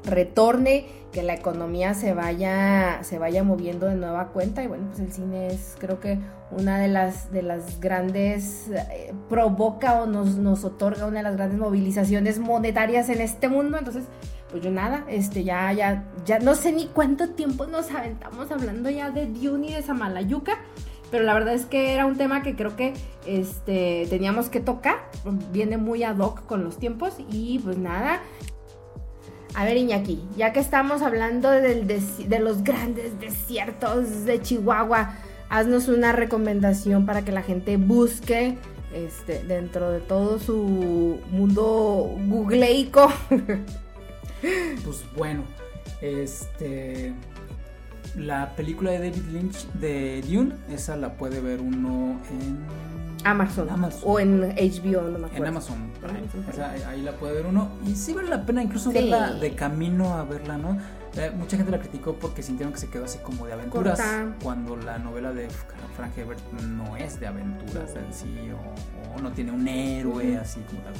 [SPEAKER 1] retorne, que la economía se vaya, se vaya moviendo de nueva cuenta. Y bueno, pues el cine es creo que una de las, de las grandes, eh, provoca o nos, nos otorga una de las grandes movilizaciones monetarias en este mundo. Entonces, pues yo nada, este, ya, ya, ya no sé ni cuánto tiempo nos aventamos hablando ya de Dune y de Samalayuca. Pero la verdad es que era un tema que creo que este, teníamos que tocar. Viene muy ad hoc con los tiempos. Y pues nada, a ver, Iñaki, ya que estamos hablando de los grandes desiertos de Chihuahua, haznos una recomendación para que la gente busque este, dentro de todo su mundo googleico.
[SPEAKER 3] Pues bueno, este la película de David Lynch de Dune, esa la puede ver uno en
[SPEAKER 1] Amazon, o en HBO, no me acuerdo.
[SPEAKER 3] En Amazon, ahí la puede ver uno. Y sí vale la pena incluso verla de camino a verla, ¿no? Eh, mucha gente la criticó porque sintieron que se quedó así como de aventuras cuando la novela de Frank Herbert no es de aventuras en sí. o, no tiene un héroe así como tal.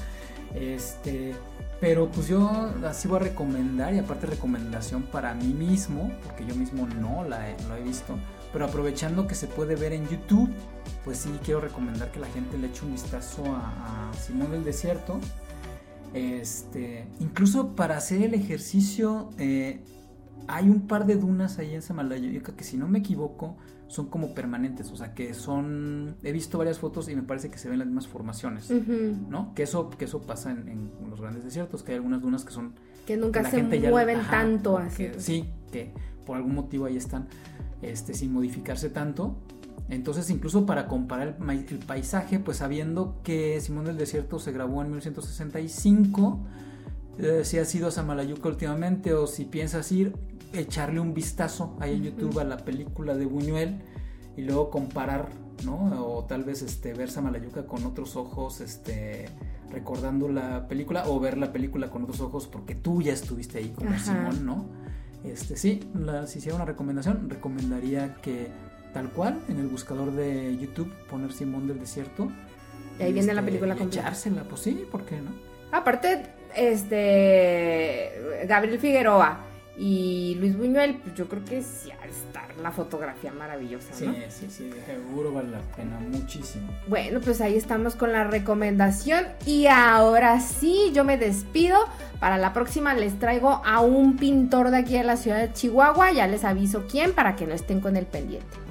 [SPEAKER 3] Este, pero pues yo así voy a recomendar y aparte recomendación para mí mismo, porque yo mismo no la he, lo he visto, pero aprovechando que se puede ver en YouTube, pues sí quiero recomendar que la gente le eche un vistazo a, Simón del Desierto. Este, incluso para hacer el ejercicio, eh, hay un par de dunas ahí en Samalayuca que si no me equivoco son como permanentes, o sea que son, he visto varias fotos y me parece que se ven las mismas formaciones, ¿no? Que eso, que eso pasa en, los grandes desiertos, que hay algunas dunas que son...
[SPEAKER 1] Que nunca se mueven tanto así.
[SPEAKER 3] sí, que por algún motivo ahí están, este, sin modificarse tanto. Entonces, incluso para comparar el, paisaje, pues sabiendo que Simón del Desierto se grabó en 1965, eh, si has ido a Samalayuca últimamente o si piensas ir, echarle un vistazo ahí en YouTube a la película de Buñuel y luego comparar, ¿no? O tal vez este, ver Samalayuca con otros ojos, este, recordando la película, o ver la película con otros ojos porque tú ya estuviste ahí como Simón, ¿no? Este, sí, si hiciera una recomendación, recomendaría que tal cual en el buscador de YouTube poner Simón del Desierto.
[SPEAKER 1] Y ahí viene la este, película
[SPEAKER 3] completa. Echársela, pues sí, ¿por qué no?
[SPEAKER 1] Aparte, este, Gabriel Figueroa y Luis Buñuel, pues yo creo que sí a estar la fotografía maravillosa,
[SPEAKER 3] ¿no? Sí, sí, sí, seguro vale la pena muchísimo.
[SPEAKER 1] Bueno, pues ahí estamos con la recomendación y ahora sí, yo me despido. Para la próxima les traigo a un pintor de aquí de la ciudad de Chihuahua, ya les aviso quién para que no estén con el pendiente.